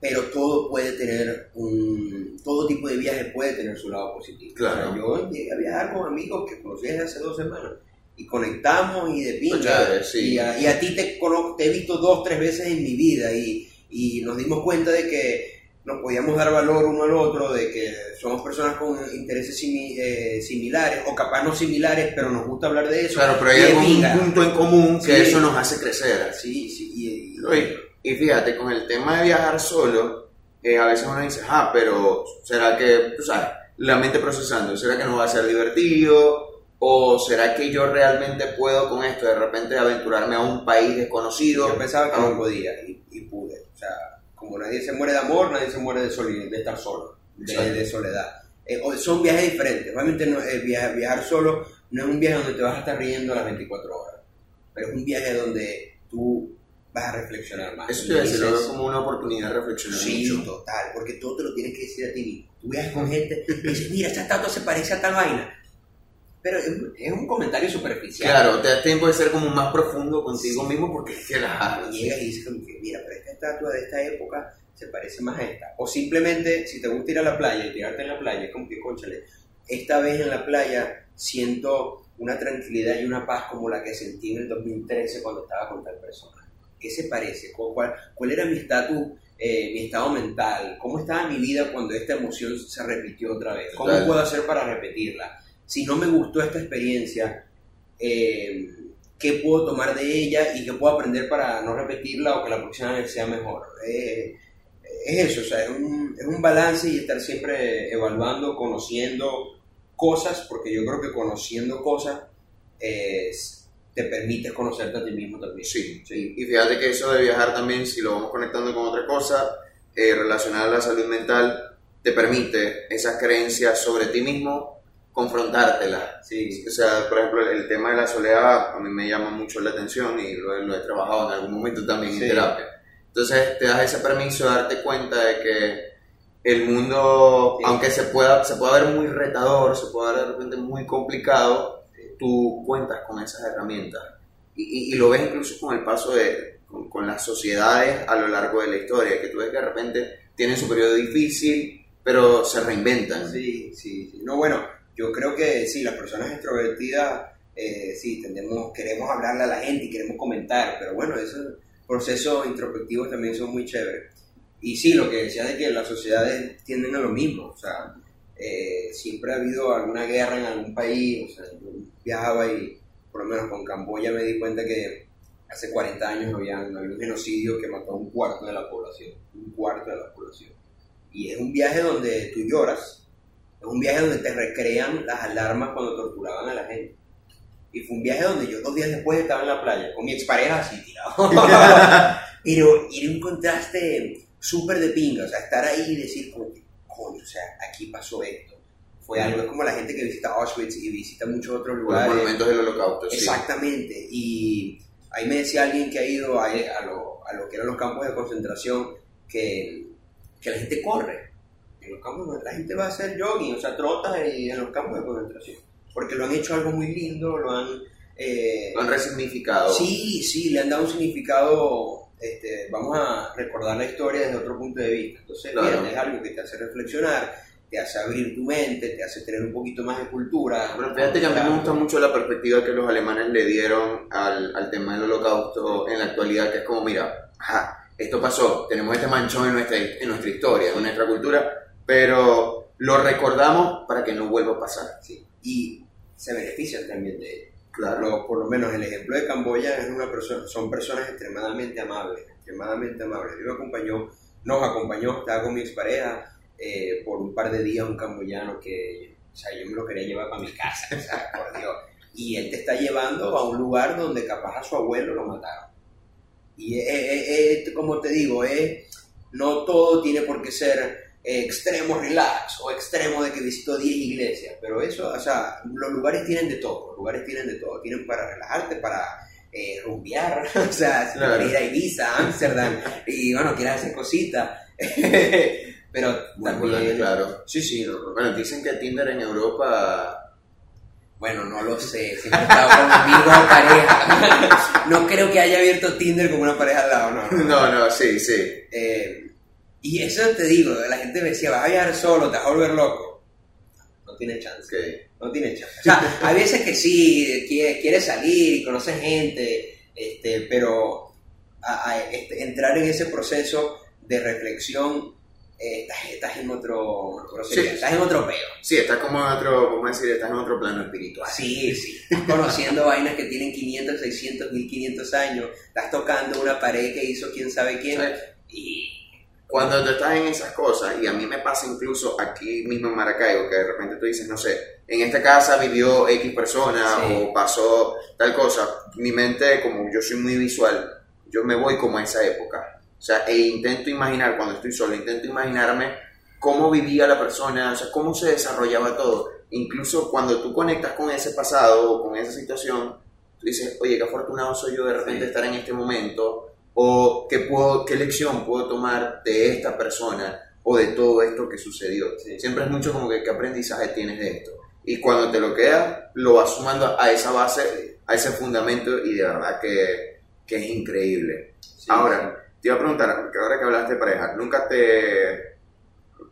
pero todo puede tener un. Todo tipo de viaje puede tener su lado positivo. Claro. O sea, yo llegué a viajar con amigos que conocí desde hace dos semanas. Y conectamos y de sí. y, a, y, a, ti te, te he visto dos, tres veces en mi vida. Y, y nos dimos cuenta de que nos podíamos dar valor uno al otro, de que somos personas con intereses simi eh, similares, o capaz no similares, pero nos gusta hablar de eso. Claro, pero hay algún punto en común que sí. eso nos hace crecer. Sí, sí. Y, y, y fíjate, con el tema de viajar solo, eh, a veces uno dice, ah, pero ¿será que, tú sabes, la mente procesando, ¿será que no va a ser divertido? ¿O será que yo realmente puedo con esto de repente aventurarme a un país desconocido? Yo pensaba que no podía y, y pude. O sea, como nadie se muere de amor, nadie se muere de, de estar solo, de, de soledad. Eh, son viajes diferentes. Realmente no, eh, viajar, viajar, solo no es un viaje donde te vas a estar riendo a las 24 horas, pero es un viaje donde tú vas a reflexionar más. Eso te lo veo como una oportunidad de reflexionar sí, mucho. total, porque todo te lo tienes que decir a ti mismo. Tú viajas con gente y dices, mira, esta estatua se parece a tal vaina. Pero es, es un comentario superficial. Claro, te das tiempo de ser como más profundo contigo sí. mismo porque es que la... Y llegas y dices como que, mira, pero esta estatua de esta época se parece más a esta. O simplemente, si te gusta ir a la playa y tirarte en la playa, es como que, conchale, esta vez en la playa siento una tranquilidad y una paz como la que sentí en el 2013 cuando estaba con tal persona. ¿Qué se parece? ¿Cuál, cuál era mi estatus, eh, mi estado mental? ¿Cómo estaba mi vida cuando esta emoción se repitió otra vez? ¿Cómo puedo hacer para repetirla? Si no me gustó esta experiencia, eh, ¿qué puedo tomar de ella y qué puedo aprender para no repetirla o que la próxima vez sea mejor? Eh, es eso, o sea, es un, es un balance y estar siempre evaluando, conociendo cosas, porque yo creo que conociendo cosas eh, te permite conocerte a ti mismo también. Sí, sí. Y fíjate que eso de viajar también, si lo vamos conectando con otra cosa eh, relacionada a la salud mental, te permite esas creencias sobre ti mismo confrontártela. Sí. O sea, por ejemplo, el tema de la soledad a mí me llama mucho la atención y lo, lo he trabajado en algún momento también Sí. en terapia. Entonces te das ese permiso de darte cuenta de que el mundo, Sí. aunque se pueda, se pueda ver muy retador, se pueda ver de repente muy complicado, tú cuentas con esas herramientas. Y, y- y lo ves incluso con el paso de, con, con las sociedades a lo largo de la historia, que tú ves que de repente tienen su periodo difícil, pero se reinventan. Sí, sí, sí. No, bueno, yo creo que sí, las personas extrovertidas, eh, sí, tendemos, queremos hablarle a la gente y queremos comentar, pero bueno, esos procesos introspectivos también son muy chéveres. Y sí, lo que decías de que las sociedades tienden a lo mismo, o sea, eh, siempre ha habido alguna guerra en algún país, o sea, yo viajaba y por lo menos con Camboya me di cuenta que hace 40 años había, había un genocidio que mató a un cuarto de la población, un cuarto de la población. Y es un viaje donde tú lloras, es un viaje donde te recrean las alarmas cuando torturaban a la gente. Y fue un viaje donde yo dos días después estaba en la playa, con mi expareja así tirado. [LAUGHS] Pero era un contraste súper de pinga, o sea, estar ahí y decir, coño, o sea, aquí pasó esto. Fue algo, es como la gente que visita Auschwitz y visita muchos otros Los lugares. monumentos del holocausto, sí. Exactamente. Y ahí me decía alguien que ha ido a, a lo, a lo que eran los campos de concentración que, que la gente corre. En los campos la gente va a hacer jogging, o sea, trota y en los campos de concentración. Porque lo han hecho algo muy lindo, lo han... eh, Lo han resignificado. Sí, sí, le han dado un significado. Este, vamos a recordar la historia desde otro punto de vista. Entonces, Claro. bien, es algo que te hace reflexionar, te hace abrir tu mente, te hace tener un poquito más de cultura. Pero fíjate que a mí me gusta mucho la perspectiva que los alemanes le dieron al, al tema del holocausto en la actualidad, que es como, mira, ajá, esto pasó, tenemos este manchón en nuestra, en nuestra historia, en nuestra cultura, pero lo recordamos para que no vuelva a pasar. Y se benefician también de ello. Claro. Por lo menos el ejemplo de Camboya es una persona, son personas extremadamente amables, extremadamente amables. Yo me acompañó, nos acompañó, estaba con mi expareja eh, por un par de días un camboyano que, o sea, yo me lo quería llevar para mi casa, [LAUGHS] por Dios. Y él te está llevando a un lugar donde capaz a su abuelo lo mataron. Y es- como te digo, es, no todo tiene por qué ser eh, extremo relax o extremo de que visitó 10 iglesias, pero eso, o sea, los lugares tienen de todo, los lugares tienen de todo, tienen para relajarte, para eh, rumbear, [LAUGHS] o sea, si Claro. ir a Ibiza, a Ámsterdam, y bueno, quieres hacer cositas, [LAUGHS] pero Muy también, importante, claro. sí, sí, no, no, Bueno, dicen que Tinder en Europa... bueno, no lo sé, siempre he estado con amigos o pareja, [LAUGHS] no creo que haya abierto Tinder con una pareja al lado, no, no. No, no, sí, sí. Eh, y eso te digo, la gente me decía, vas a viajar solo, te vas a volver loco. No tiene chance, no tiene chance. O sea, [LAUGHS] hay veces que sí, quiere, quiere salir y conoce gente, este, pero a- a- este, entrar en ese proceso de reflexión, eh, estás, estás en otro, Sí. estás en otro peo. Sí, estás como en otro, a decir, estás en otro plano espiritual. Sí, sí. Estás conociendo vainas que tienen 500, 600, 1500 años. Estás tocando una pared que hizo quién sabe quién. ¿Sabes? Y Cuando tú estás en esas cosas, y a mí me pasa incluso aquí mismo en Maracaibo, que de repente tú dices, no sé, en esta casa vivió X persona Sí. o pasó tal cosa, mi mente, como yo soy muy visual, yo me voy como a esa época. O sea, e intento imaginar, cuando estoy solo, intento imaginarme cómo vivía la persona, o sea, cómo se desarrollaba todo. Incluso cuando tú conectas con ese pasado o con esa situación, tú dices, oye, qué afortunado soy yo de repente Sí. estar en este momento, o qué, puedo, qué lección puedo tomar de esta persona o de todo esto que sucedió. Sí. Siempre es mucho como que qué aprendizaje tienes de esto. Y cuando te lo quedas, lo vas sumando a esa base, a ese fundamento y de verdad que, que es increíble. Sí, Ahora, te iba a preguntar, porque ahora que hablaste de pareja, ¿nunca te,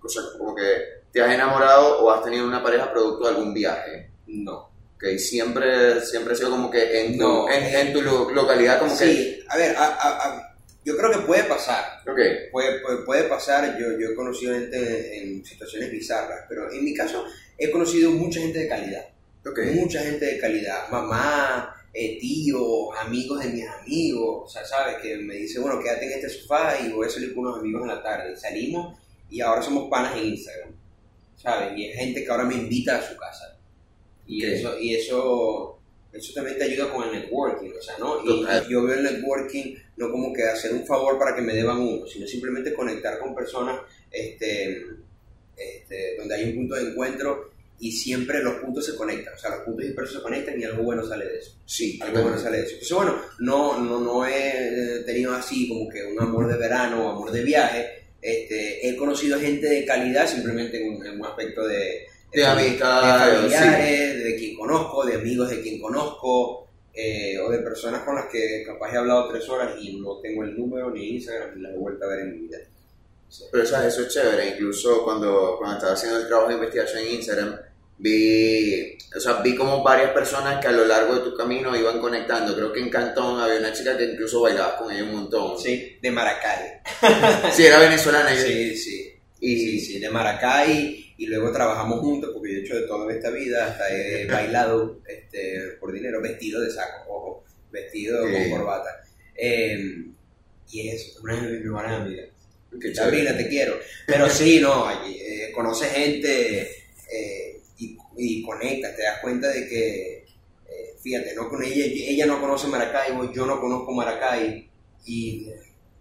o sea, como que te has enamorado o has tenido una pareja producto de algún viaje? no. Que siempre, siempre ha sido como que en tu, No. en, en tu lo- localidad como Sí, a ver, a- a- a- yo creo que puede pasar. que... Ok, Puede, puede, puede pasar. Yo, yo he conocido gente en situaciones bizarras, pero en mi caso he conocido mucha gente de calidad. ok. Mucha gente de calidad. Mamá, eh, tíos, amigos de mis amigos. O sea, ¿sabes? Que me dice, bueno, quédate en este sofá y voy a salir con unos amigos en la tarde. Y salimos y ahora somos panas en Instagram. ¿Sabes? Y es gente que ahora me invita a su casa. Y eso, y eso, eso también te ayuda con el networking, o sea, ¿no? Y Total. yo veo el networking no como que hacer un favor para que me deban uno, sino simplemente conectar con personas este, este, donde hay un punto de encuentro y siempre los puntos se conectan, o sea, los puntos dispersos se conectan y algo bueno sale de eso. Sí, Algo bueno sale de eso. Entonces, bueno, no, no, no he tenido así como que un amor de verano o amor de viaje. Este, he conocido gente de calidad simplemente en un, en un aspecto de, De amistad, de familiares, de quien conozco, de amigos de quien conozco, eh, o de personas con las que capaz he hablado tres horas y no tengo el número ni Instagram ni las he vuelto a ver en mi vida. Pero ¿sabes? eso es chévere. Incluso cuando, cuando estaba haciendo el trabajo de investigación en Instagram, vi, o sea, vi como varias personas que a lo largo de tu camino iban conectando. Creo que en Cantón había una chica que incluso bailaba con ella un montón. Sí, de Maracay. Sí, era venezolana. Sí, sí. Y, Sí, sí, de Maracay y luego trabajamos juntos porque yo he hecho de todo en esta vida, hasta he [LAUGHS] bailado este, por dinero, vestido de saco, ojo, vestido Sí. con corbata. Eh, y eso, una de mis mejores amigas. Sabrina, te quiero. Pero sí, no, eh, conoces gente eh, y, y conectas, te das cuenta de que, eh, fíjate, no con ella, ella no conoce Maracaibo, yo no conozco Maracay y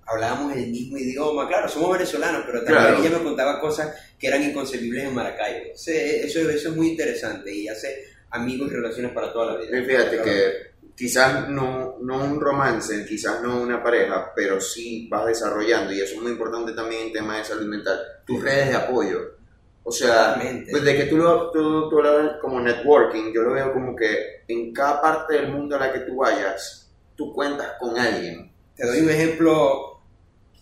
hablábamos el mismo idioma, claro, somos venezolanos, pero también Claro. ella me contaba cosas que eran inconcebibles en Maracaibo. Eso, eso, eso es muy interesante y hace amigos y relaciones para toda la vida. Y fíjate que quizás no, no un romance, quizás no una pareja, pero sí vas desarrollando, y eso es muy importante también en tema de salud mental, tus redes de apoyo. O sea, pues de que tú lo, tú, tú lo como networking, yo lo veo como que en cada parte del mundo a la que tú vayas, tú cuentas con alguien. Te doy un ejemplo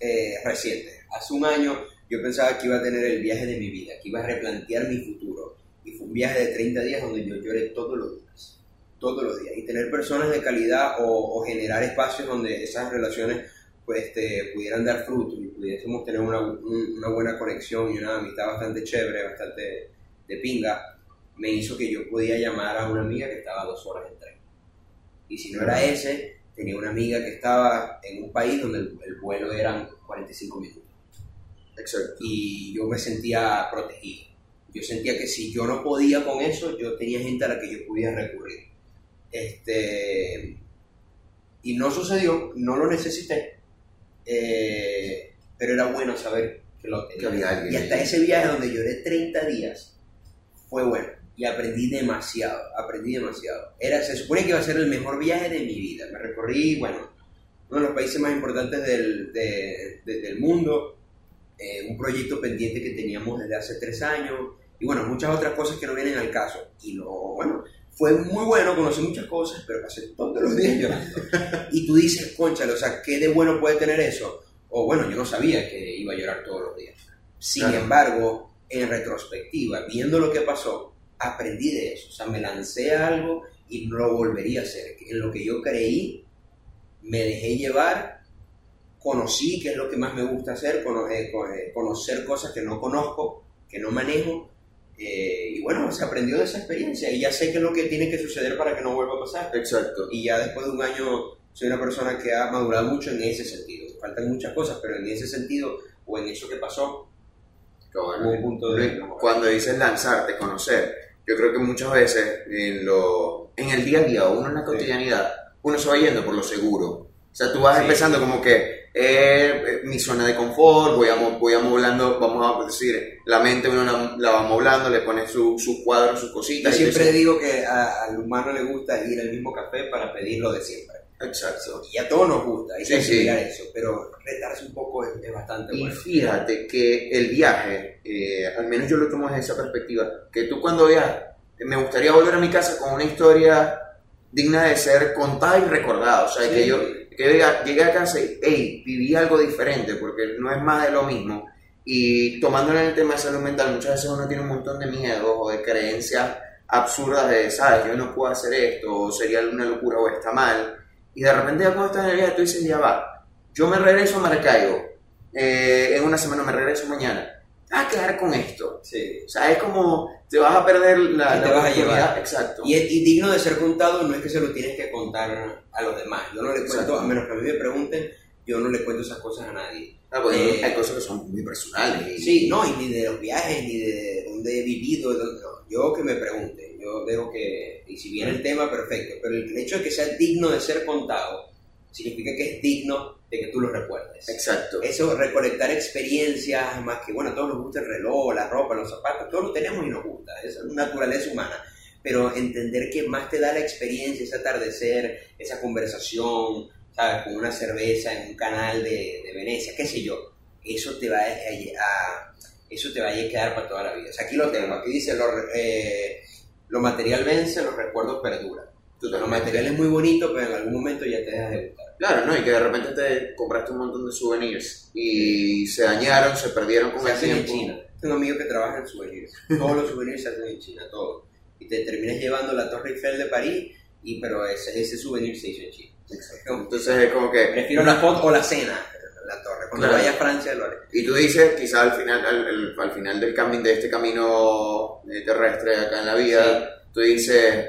eh, reciente. Hace un año yo pensaba que iba a tener el viaje de mi vida, que iba a replantear mi futuro. Y fue un viaje de 30 días donde yo lloré todos los días. Todos los días. Y tener personas de calidad o, generar espacios donde esas relaciones pues, te pudieran dar frutos y pudiésemos tener una, un- una buena conexión y una amistad bastante chévere, bastante de pinga, me hizo que yo podía llamar a una amiga que estaba dos horas en tren. Y si no era ese, tenía una amiga que estaba en un país donde el, el vuelo eran 45 minutos. Exacto. Y yo me sentía protegido. Yo sentía que si yo no podía con eso, yo tenía gente a la que yo podía recurrir. Este, y no sucedió, no lo necesité, eh, pero era bueno saber que lo tenía. Y hasta ese viaje donde lloré 30 días fue bueno y aprendí demasiado, aprendí demasiado. Era, se supone que iba a ser el mejor viaje de mi vida. Me recorrí, bueno, uno de los países más importantes del, de- de- del mundo, eh, un proyecto pendiente que teníamos desde hace tres años y bueno, muchas otras cosas que no vienen al caso. Y lo, bueno, fue muy bueno, conocí muchas cosas, pero pasé todos los días llorando. y tú dices, conchale, o sea, ¿qué de bueno puede tener eso? O bueno, yo no sabía que iba a llorar todos los días. Sin Claro. embargo, en retrospectiva, viendo lo que pasó, aprendí de eso. O sea, me lancé a algo y no lo volvería a hacer. En lo que yo creí, me dejé llevar, conocí qué es lo que más me gusta hacer, eh, eh, conocer cosas que no conozco, que no manejo. eh, y bueno, se aprendió de esa experiencia y ya sé qué es lo que tiene que suceder para que no vuelva a pasar. Exacto. Y ya después de un año soy una persona que ha madurado mucho en ese sentido. Faltan muchas cosas, pero en ese sentido o en eso que pasó, bueno. un punto de... Cuando dices lanzarte, conocer, yo creo que muchas veces en, lo, en el día a día, o uno en la cotidianidad, uno se va yendo por lo seguro. O sea, tú vas Sí. empezando como que eh, mi zona de confort, voy, amo- voy amoblando, vamos a decir, la mente uno la, la va amoblando, le pone su- sus cuadros, sus Yo cositas. y siempre digo que a- al humano le gusta ir al mismo café para pedir lo de siempre. Exacto. Y a todos nos gusta, hay Sí, que sí. mirar eso, pero retarse un poco es, es bastante Y bueno. fíjate que el viaje, eh, al menos yo lo tomo desde esa perspectiva, que tú cuando viajas, me gustaría volver a mi casa con una historia digna de ser contada y recordada. O sea, Sí. que yo que llegué a- casa y, hey, viví algo diferente, porque no es más de lo mismo. Y tomándolo en el tema de salud mental, muchas veces uno tiene un montón de miedos o de creencias absurdas de, sabes, yo no puedo hacer esto, o sería una locura, o está mal. Y de repente ya cuando estás en el viaje, tú dices, ya va, yo me regreso a Maracaibo, eh, en una semana me regreso mañana. A quedar con esto. Sí. O sea, es como te vas a perder la, ¿Qué te la vas a llevar? Exacto. Y, es- y digno de ser contado no es que se lo tienes que contar a los demás. Yo no le cuento, Exacto. a menos que a mí me pregunten, yo no le cuento esas cosas a nadie. Ah, porque Eh, hay cosas que son muy personales. Sí, no, y ni de los viajes, ni de dónde he vivido, de dónde- no. yo que me pregunten, yo dejo que, y si viene el tema, perfecto, pero el hecho de que sea digno de ser contado, significa que es digno de que tú lo recuerdes. Exacto. Eso, recolectar experiencias, más que, bueno, a todos nos gusta el reloj, la ropa, los zapatos, todos lo tenemos y nos gusta, es naturaleza humana. Pero entender que más te da la experiencia, ese atardecer, esa conversación, ¿sabes? Con una cerveza en un canal de, de Venecia, qué sé yo, eso te va a, a, eso te va a quedar para toda la vida. O sea, aquí lo tengo, aquí dice, lo, eh, lo material vence, los recuerdos perduran. Lo material es muy bonito, pero en algún momento ya te dejas de gustar. Claro, ¿no? Y que de repente te compraste un montón de souvenirs y se dañaron, se perdieron con se el hacen en tiempo. China. Tengo amigos que trabajan en souvenirs. Todos los souvenirs se hacen en China, todos. Y te terminas llevando la Torre Eiffel de París, y, pero ese, ese souvenir se hizo en China. Entonces es como que... Prefiero la foto o la cena, la torre. Cuando Claro. vaya a Francia lo haré. Y tú dices, quizás al final, al, al- al final del camino, de este camino eh, terrestre acá en la vida, tú dices,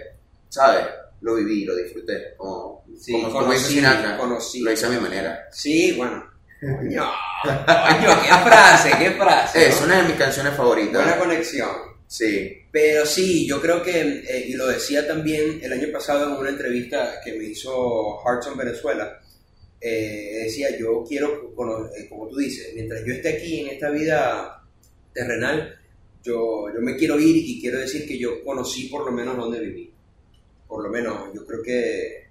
¿sabes? Lo viví, lo disfruté. Como, Sí, como, como conocí, dice Sinatra, conocí. lo hice a mi manera. Sí, bueno. [LAUGHS] Coño, coño, qué frase, qué frase. Es ¿no? una de mis canciones favoritas. Buena conexión. Sí. Pero sí, yo creo que, eh, y lo decía también el año pasado en una entrevista que me hizo Hearts Venezuela, eh, decía, yo quiero, eh, como tú dices, mientras yo esté aquí en esta vida terrenal, yo, yo me quiero ir y quiero decir que yo conocí por lo menos donde viví. Por lo menos, yo creo que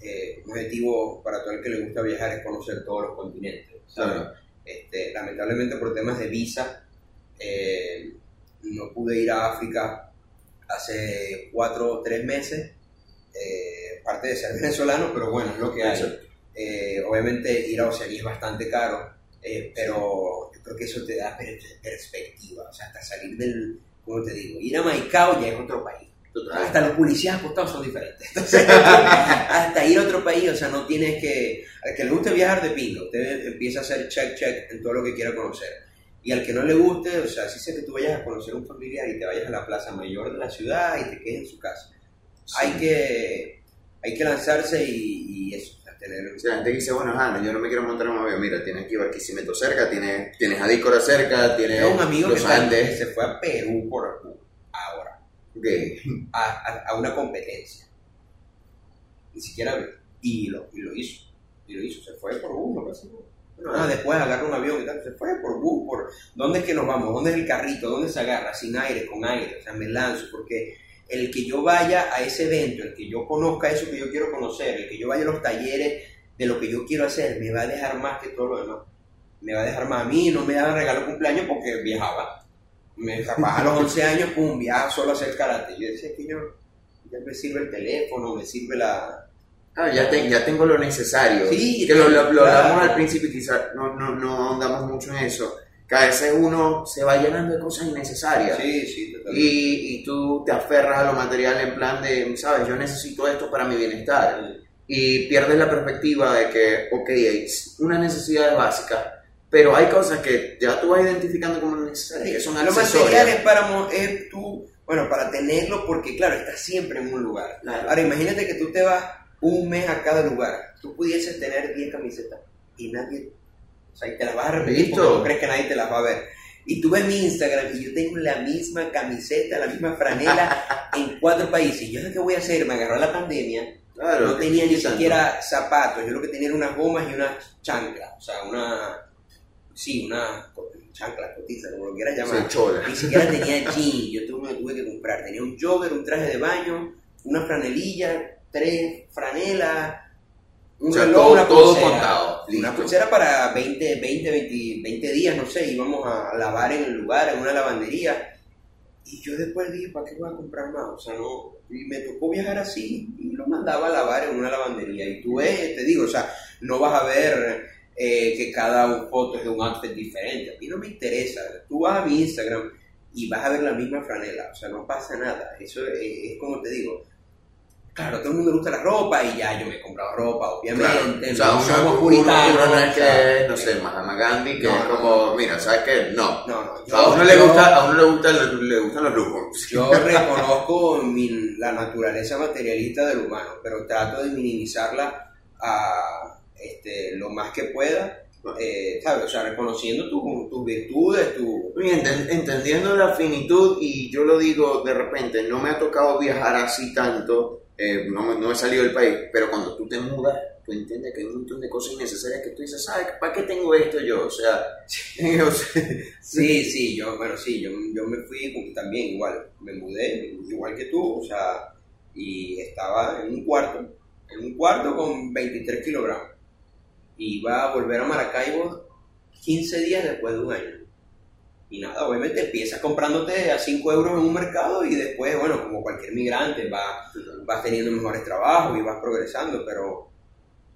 eh, un objetivo para todo el que le gusta viajar es conocer todos los continentes. Claro. Este, lamentablemente por temas de visa, eh, no pude ir a África hace cuatro o tres meses, eh, parte de ser venezolano, pero bueno, es lo que hay. Eh, obviamente ir a Oceanía es bastante caro, eh, pero yo creo que eso te da per- perspectiva, o sea, hasta salir del, ¿cómo te digo? Ir a Maicao ya es otro país. Total. Hasta los policías acostados son diferentes. Entonces, [LAUGHS] hasta ir a otro país, o sea, no tienes que... Al que le guste viajar de pingo, usted empieza a hacer check, check en todo lo que quiera conocer. Y al que no le guste, o sea, si sé que tú vayas a conocer un familiar y te vayas a la plaza mayor de la ciudad y te quedes en su casa. Hay que hay que lanzarse y, y eso, tener... O sea, la gente dice, bueno, ajá, yo no me quiero montar en un avión. Mira, tienes aquí Barquisimeto cerca, tienes, tienes Adícora cerca, tienes un amigo que, los que Andes. se fue a Perú por ahora, Ok. a, a- a una competencia. Ni siquiera y lo, y lo hizo. Y lo hizo, se fue por. Bueno, nada, después agarra un avión y tal, se fue por bus, por dónde es que nos vamos, dónde es el carrito, dónde se agarra, sin aire, con aire, o sea, me lanzo, porque el que yo vaya a ese evento, el que yo conozca eso que yo quiero conocer, el que yo vaya a los talleres de lo que yo quiero hacer, me va a dejar más que todo lo demás. Me va a dejar más a mí, no me daban regalo de cumpleaños porque viajaba. Me capaz a los [LAUGHS] 11 años, pum, viaja solo a hacer karate. Yo decía que yo, ya me sirve el teléfono, me sirve la, Ah, ya, te- ya tengo lo necesario. Sí, que lo, lo- hablamos al principio y quizás no, no, no ahondamos mucho en eso. Que a veces uno se va llenando de cosas innecesarias. Sí, sí, totalmente. Y, y tú te aferras a lo material en plan de, sabes, yo necesito esto para mi bienestar. Y pierdes la perspectiva de que, ok, hay unas necesidades básicas, pero hay cosas que ya tú vas identificando como necesarias, que son lo material es para es tú, bueno, para tenerlo porque claro, estás siempre en un lugar. Claro. Ahora imagínate que tú te vas un mes a cada lugar. Tú pudieses tener 10 camisetas y nadie, o sea, y te las vas a repetir porque no crees que nadie te las va a ver. Y tú ves mi Instagram y yo tengo la misma camiseta, la misma franela [LAUGHS] en cuatro países. Y yo sé qué voy a hacer, me agarró la pandemia, Claro, no tenía ni siquiera zapatos, yo lo que tenía era unas gomas y unas chanclas, o sea, una, sí, una chancla, cotiza, como lo quieras llamar. Ni siquiera [LAUGHS] tenía jeans, yo tuve, me tuve que comprar. Tenía un jogger, un traje de baño, una franelilla, tres franelas, un O sea, reloj, todo- una todo contado, Una pulsera para 20, 20, 20, 20 días, no sé, íbamos a lavar en el lugar, en una lavandería. Y yo después dije, ¿para qué voy a comprar más? O sea, no. Y me tocó viajar así y lo mandaba a lavar en una lavandería. Y tú ves, te digo, o sea, no vas a ver eh, que cada foto es de un outfit diferente. A mí no me interesa. Tú vas a mi Instagram y vas a ver la misma franela. O sea, no pasa nada. Eso es, es como te digo. Claro, a todo el mundo le gusta la ropa y ya yo me he comprado ropa, obviamente. Claro. O sea, no uno, somos puritanos, uno no es que, no sé, Mahatma Gandhi, que No, es como, mira, ¿sabes qué? No. No, no. O sea, a uno le yo- gusta, a uno le gusta, le gustan los lujos. Yo reconozco mi- la naturaleza materialista del humano, pero trato de minimizarla a este, lo más que pueda, eh, ¿sabes? O sea, reconociendo tu- tus virtudes, tu... Muy enten- entendiendo la finitud, y yo lo digo de repente, no me ha tocado viajar así tanto, eh, no, me- no he salido del país, pero cuando tú te mudas, tú entiendes que hay un montón de cosas innecesarias que tú dices, ¿sabes? ¿Para qué tengo esto yo? O sea, [LAUGHS] Sí, sí, yo, bueno, sí, yo, yo me fui también igual, me mudé, igual que tú, o sea, y estaba en un cuarto, en un cuarto con 23 kilogramos. Iba a volver a Maracaibo 15 días después de un año. Y nada, obviamente empiezas comprándote a 5 euros en un mercado y después, bueno, como cualquier migrante, vas, vas teniendo mejores trabajos y vas progresando, pero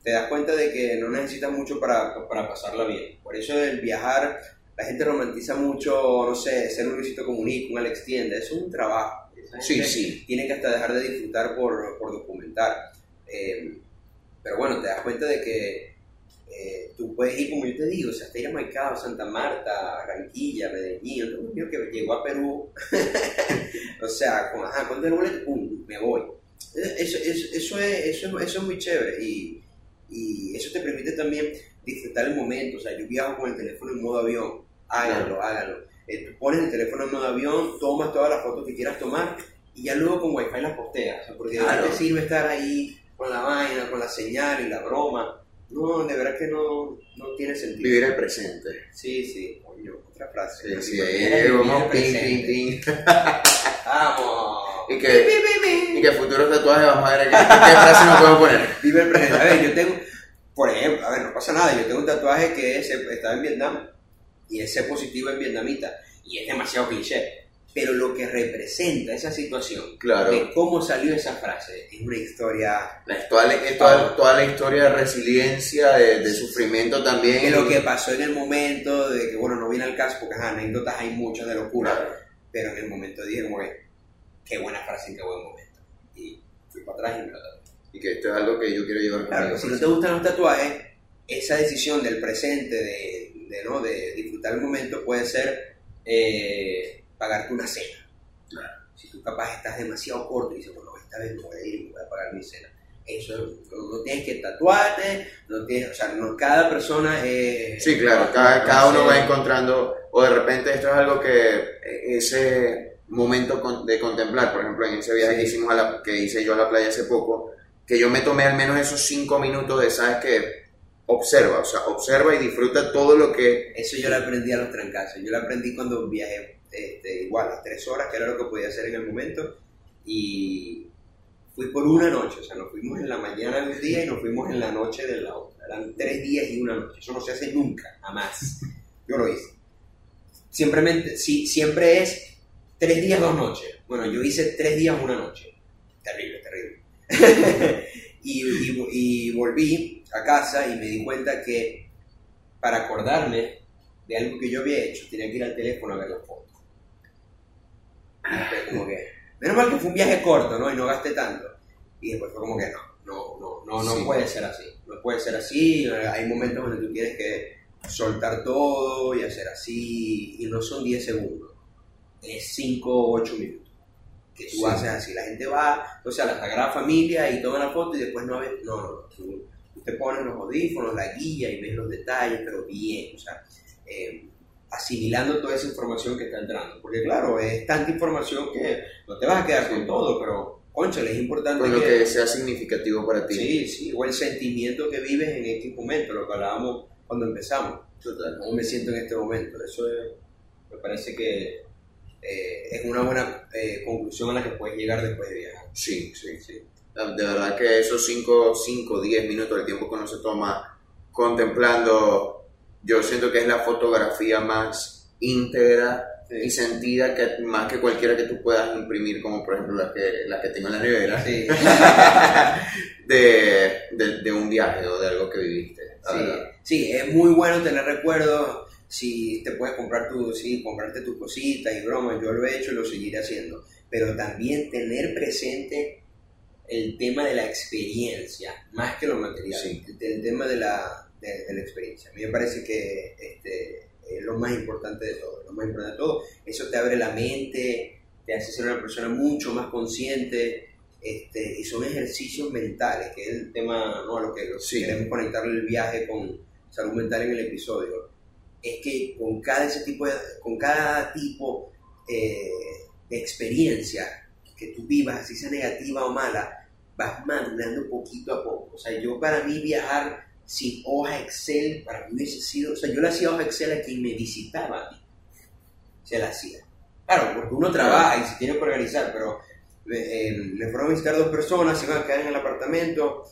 te das cuenta de que no necesitas mucho para, para pasarla bien. Por eso el viajar, la gente romantiza mucho, no sé, ser un Luisito Comunica, un Alex Tienda, eso es un trabajo. Sí, sí. Tiene que hasta dejar de disfrutar por, por documentar. Eh, pero bueno, te das cuenta de que eh, tú puedes ir, como yo te digo, o sea, ir a Maicao, Santa Marta, Barranquilla, Medellín, otro amigo que llegó a Perú, [LAUGHS] o sea, con, ajá, con el boleto, pum, me voy. Eso, eso, eso, es, eso, es, eso es muy chévere y, y eso te permite también disfrutar el momento, o sea, yo viajo con el teléfono en modo avión, háganlo, háganlo. Eh, tú pones el teléfono en modo avión, tomas todas las fotos que quieras tomar y ya luego con wifi las posteas, o sea, porque Claro. verdad te sirve estar ahí con la vaina, con la señal y la broma. No, de verdad que no, no tiene sentido. Vivir el presente. Sí, sí, coño, otra frase. Sí, sí, vivir vamos, ping, ping, ping. Vamos. Y que- Y que futuros tatuajes vamos a ver qué, qué frase nos podemos poner. Vive el presente. A ver, yo tengo, por ejemplo, a ver, no pasa nada, yo tengo un tatuaje que es, estaba en Vietnam y es C positivo en vietnamita y es demasiado cliché. Pero lo que representa esa situación, Claro. de cómo salió esa frase, es una historia La- toda, la, es toda, toda la historia de resiliencia, de, de sufrimiento también. de lo que pasó en el momento, de que, bueno, no viene al caso porque ajá, anécdotas hay muchas de locura, Claro. pero en el momento dije como que, qué buena frase y qué buen momento. Y fui para atrás y me lo tatué. Y que esto es algo que yo quiero llevar Claro, conmigo. si no te gustan los tatuajes, esa decisión del presente, de, de, ¿no? de disfrutar el momento, puede ser eh, pagarte una cena. Claro. Si tú capaz estás demasiado corto y dices, bueno, esta vez no voy a ir, voy a pagar mi cena. Eso no, no tienes que tatuarte, no tienes, o sea, no, cada persona es... Sí, claro, cada, cada uno va encontrando, o de repente esto es algo que eh, ese momento de contemplar, por ejemplo, en ese viaje que Sí. hicimos a la, que hice yo a la playa hace poco, que yo me tomé al menos esos cinco minutos de, ¿sabes qué? Observa, o sea, observa y disfruta todo lo que... Eso yo lo aprendí a los trancazos. Yo lo aprendí cuando viajé este, igual a tres horas, que era lo que podía hacer en el momento. Y fui por una noche. O sea, nos fuimos en la mañana de un día y nos fuimos en la noche de la otra. Eran tres días y una noche. Eso no se hace nunca, jamás. Yo lo hice. Simplemente, sí, siempre es tres días, dos noches. Bueno, yo hice tres días, una noche. Terrible, terrible. [LAUGHS] y, y- y volví a casa y me di cuenta que para acordarme de algo que yo había hecho, tenía que ir al teléfono a ver las fotos. Como que, menos mal que fue un viaje corto, ¿no? Y no gasté tanto. Y después fue como que no, no, no, no, no Sí. puede ser así. No puede ser así. Hay momentos donde tú tienes que soltar todo y hacer así. Y no son 10 segundos. Es 5 o 8 minutos. Que tú Sí. haces así. La gente va, o sea, la Sagrada Familia y toma la foto y después no ves. No, no, no. Tú, tú te pones los audífonos, la guía y ves los detalles, pero bien. O sea, eh, asimilando toda esa información que está entrando. Porque claro, es tanta información que no te vas a quedar con todo, pero, conchale, es importante con lo que sea significativo para ti. Sí, sí, o el sentimiento que vives en X momento, lo que hablábamos cuando empezamos. Total. ¿Cómo me siento en este momento? Eso es- me parece que eh, es una buena eh, conclusión a la que puedes llegar después de viajar. Sí, sí, sí. De verdad que esos 5, 5, 10 minutos del tiempo que uno se toma contemplando, yo siento que es la fotografía más íntegra y sentida que más que cualquiera que tú puedas imprimir, como por ejemplo la que, la que tengo en la nevera, Sí, [LAUGHS] de, de, de un viaje o de algo que viviste. sí, sí, es muy bueno tener recuerdos. Si te puedes comprar tu, sí, comprarte tus cositas y bromas, yo lo he hecho y lo seguiré haciendo. Pero también tener presente el tema de la experiencia, más que lo material, Sí. el, el tema de la, de, de la experiencia. A mí me parece que este, es lo más importante de todo, lo más importante de todo. Eso te abre la mente, te hace ser una persona mucho más consciente, este, y son ejercicios mentales, que es el tema ¿no? a lo que lo- Sí. queremos conectarle el viaje con salud mental en el episodio. Es que con cada ese tipo de, con cada tipo eh, de experiencia que tú vivas, así sea negativa o mala, vas madurando poquito a poco. O sea, yo para mí viajar sin hoja Excel, para mí hubiese sido, o sea, yo le hacía hoja Excel a quien me visitaba a mí. Se la hacía. Claro, porque uno trabaja y se tiene que organizar, pero eh, me fueron a visitar dos personas, se iban a quedar en el apartamento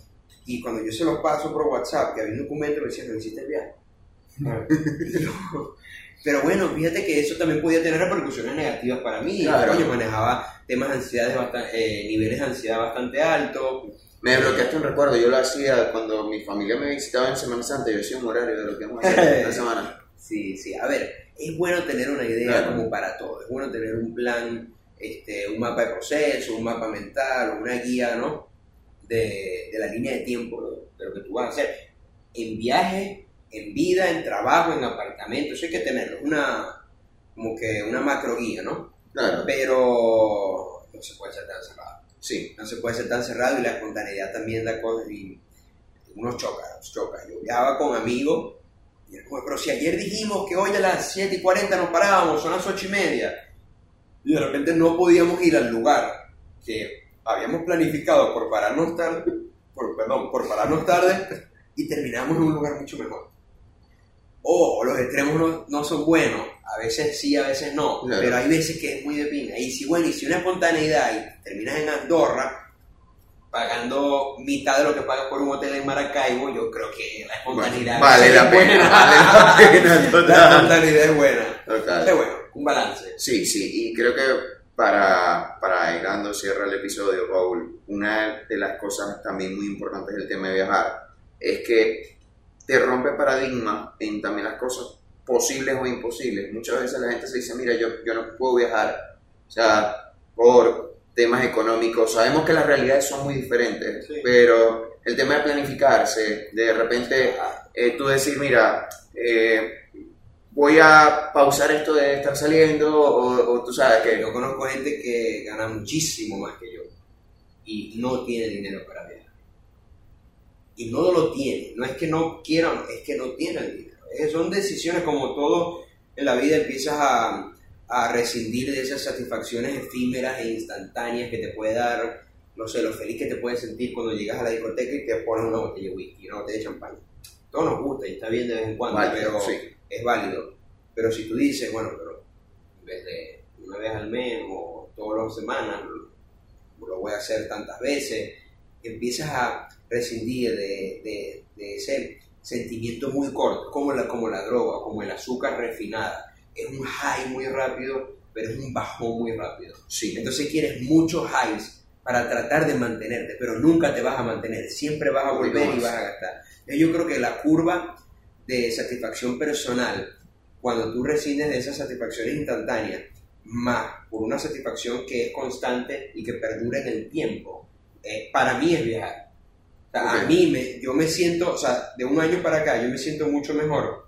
y cuando yo se los paso por WhatsApp, que había un documento, me decían, ¿no hiciste el [LAUGHS] viaje? Pero bueno, fíjate que eso también podía tener repercusiones negativas para mí. Claro. Coño, manejaba temas de ansiedad, eh, niveles de ansiedad bastante altos. Me desbloqueaste un recuerdo, yo lo hacía cuando mi familia me visitaba en Semana Santa, yo hacía un horario de lo que vamos a hacer esta semana. Sí, sí. A ver, es bueno tener una idea Claro. como para todo. Es bueno tener un plan, este, un mapa de proceso, un mapa mental, una guía, ¿no? De, de la línea de tiempo ¿no? de lo que tú vas a hacer. En viaje, en vida, en trabajo, en apartamento. Eso hay que tenerlo. Una, como que una macro guía, ¿no? Claro, Pero no se puede ser tan cerrado. Sí, no se puede ser tan cerrado y la espontaneidad también da cosas y unos choca, nos choca. Yo viajaba con amigos y pero si ayer dijimos que hoy a las 7 y 40 nos parábamos, son las 8 y media y de repente no podíamos ir al lugar que habíamos planificado por pararnos tarde, perdón, por pararnos tarde y terminamos en un lugar mucho mejor. O los extremos no, no son buenos, a veces sí, a veces no, Claro. pero hay veces que es muy de pinga. Y si, bueno, y si una espontaneidad y terminas en Andorra pagando mitad de lo que pagas por un hotel en Maracaibo, yo creo que la espontaneidad vale es la pena, buena. vale la [LAUGHS] pena, La total. espontaneidad es buena. Total. Es bueno, un balance. Sí, sí, y creo que para, para ir dando cierre al episodio, Paul, una de las cosas también muy importantes del tema de viajar es que te rompe paradigma en también las cosas posibles o imposibles. Muchas veces la gente se dice, mira, yo, yo no puedo viajar, o sea, por temas económicos. Sabemos que las realidades son muy diferentes, Sí. pero el tema de planificarse, de repente eh, tú decir, mira, eh, voy a pausar esto de estar saliendo, o, o tú sabes que Yo conozco gente que gana muchísimo más que yo y no tiene dinero para viajar. Y no lo tiene, no es que no quieran, es que no tiene el dinero. Es- son decisiones como todo en la vida empiezas a, a rescindir de esas satisfacciones efímeras e instantáneas que te puede dar, no sé, lo feliz que te puedes sentir cuando llegas a la discoteca y te ponen una botella de whisky, una botella de champán. Todo nos gusta y está bien de vez en cuando, pero sí. es válido. Pero si tú dices, bueno, pero en vez de una vez al mes o todas las semanas, lo voy a hacer tantas veces, empiezas a prescindir de, de- de ese sentimiento muy corto, como la, como la droga, como el azúcar refinada. Es un high muy rápido, pero es un bajón muy rápido. sí, Entonces quieres muchos highs para tratar de mantenerte, pero nunca te vas a mantener, siempre vas a volver y vas a gastar. Yo creo que la curva de satisfacción personal, cuando tú rescindes de esas satisfacciones instantáneas, más por una satisfacción que es constante y que perdura en el tiempo, eh, para mí es viajar. O sea, A Ok. mí, me, yo me siento, o sea, de un año para acá, yo me siento mucho mejor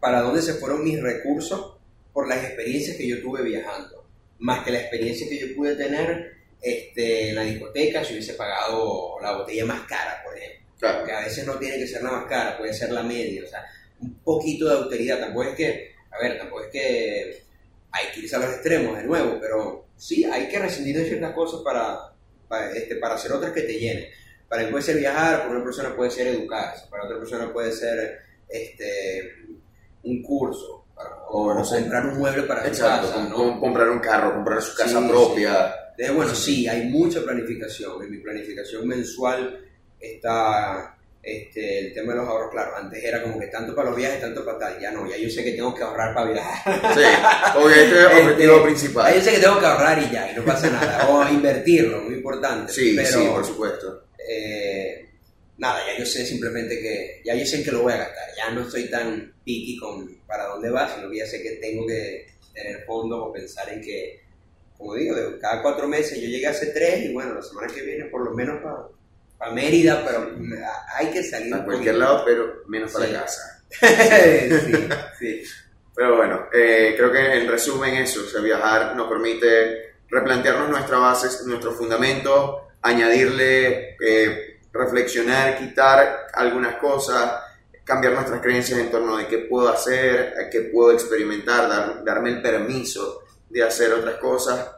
para dónde se fueron mis recursos por las experiencias que yo tuve viajando, más que la experiencia que yo pude tener este, en la discoteca si hubiese pagado la botella más cara, por ejemplo. claro, Que a veces no tiene que ser la más cara, puede ser la media, o sea, un poquito de austeridad. Tampoco es que, a ver, tampoco es que hay que irse a los extremos de nuevo, pero sí hay que rescindir de ciertas cosas para, para, este, para hacer otras que te llenen. Para mí puede ser viajar, para una persona puede ser educarse, para otra persona puede ser este, un curso, para- o, O, no sé. comprar un mueble para su exacto, casa, com- ¿no? com- comprar un carro, comprar su casa Sí, propia, Entonces, bueno, sí, hay mucha planificación. En mi planificación mensual está este, el tema de los ahorros. Claro, antes era como que tanto para los viajes, tanto para tal. Ya no, ya yo sé que tengo que ahorrar para viajar. sí, porque este es el objetivo Este, principal. Ya yo sé que tengo que ahorrar y ya, y no pasa nada. O invertirlo, muy importante. Sí, pero, sí, por supuesto. Eh, nada, ya yo sé simplemente que, ya yo sé que lo voy a gastar. Ya no estoy tan picky con para dónde va, sino que ya sé que tengo que tener fondos o pensar en que, como digo, cada cuatro meses yo llegué hace tres y bueno, la semana que viene por lo menos para Mérida, pero hay que salir A cualquier poquito. lado, pero menos para Sí. casa. [LAUGHS] sí, sí. Pero bueno, eh, creo que en resumen eso, o sea, viajar nos permite replantearnos nuestras bases, nuestros fundamentos, añadirle, eh, reflexionar, quitar algunas cosas, cambiar nuestras creencias en torno de qué puedo hacer, qué puedo experimentar, dar- darme el permiso de hacer otras cosas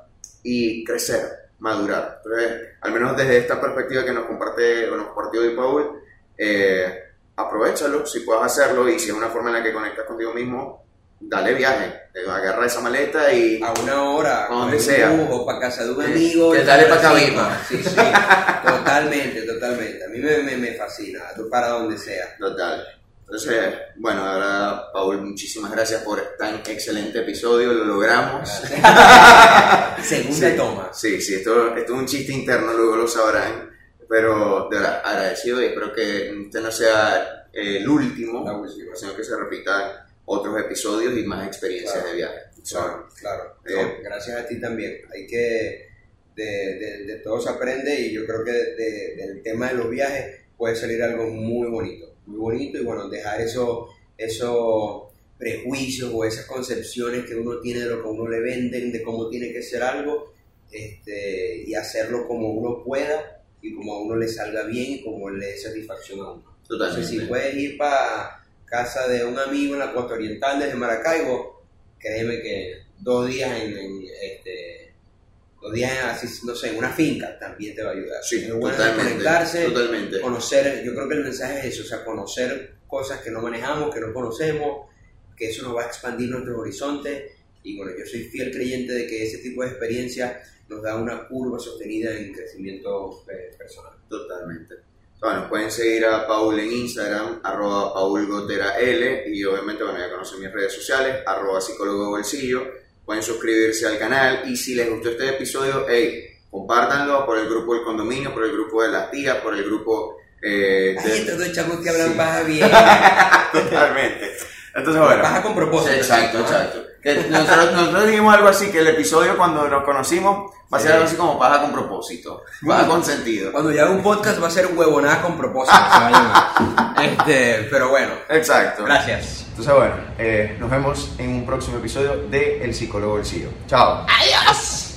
y crecer. madurar. Entonces, al menos desde esta perspectiva que nos comparte o nos compartió hoy Paul, eh, aprovechalo si puedes hacerlo y si es una forma en la que conectas contigo mismo, dale viaje, agarra esa maleta y... A una hora, A donde sea. o para casa de un amigo. que dale para cabima. Sí, sí, totalmente, totalmente. A mí me, me, me fascina, tú para donde sea. Total. Entonces, bueno, ahora, Paul, muchísimas gracias por tan excelente episodio, lo logramos. [LAUGHS] Segunda Sí, toma. Sí, sí, esto, esto es un chiste interno, luego lo sabrán. Pero de verdad, agradecido y espero que este no sea eh, el último, última. sino que se repitan otros episodios y más experiencias Claro. de viaje. Claro, claro. Eh. No, gracias a ti también. Hay que, de, de, de todo se aprende y yo creo que de- del tema de los viajes puede salir algo muy bonito, muy bonito y bueno, dejar eso, esos prejuicios o esas concepciones que uno tiene de lo que uno le venden, de cómo tiene que ser algo este, y hacerlo como uno pueda y como a uno le salga bien y como le dé satisfacción a uno. Totalmente. Entonces, si puedes ir para casa de un amigo en la costa oriental desde Maracaibo, créeme que dos días en, en, este, dos días en, así, no sé, en una finca también te va a ayudar. Sí, es bueno totalmente. conectarse, Totalmente. conocer, yo creo que el mensaje es eso, o sea, conocer cosas que no manejamos, que no conocemos, que eso nos va a expandir nuestros horizontes y bueno, yo soy fiel creyente de que ese tipo de experiencia nos da una curva sostenida en crecimiento eh, personal. Totalmente. Bueno, pueden seguir a Paul en Instagram, arroba paulgoteraL, y obviamente, bueno, ya conocen mis redes sociales, arroba psicólogo bolsillo. Pueden suscribirse al canal y si les gustó este episodio, hey, compártanlo por el grupo del condominio, por el grupo de las tías, por el grupo eh, Ay, de... estos dos chamos que hablan Sí. paja bien. [LAUGHS] Totalmente. Entonces, bueno. Paja con propósito. Sí, exacto, exacto. Que nosotros, nosotros dijimos algo así, que el episodio cuando nos conocimos va a ser Sí. algo así como paja con propósito, paja con sentido. Cuando haga un podcast va a ser huevonada con propósito. se va a llamar. [LAUGHS] este, pero bueno, Exacto. gracias. Entonces, bueno, eh, nos vemos en un próximo episodio de El Psicólogo del Bolsillo. Chao. Adiós.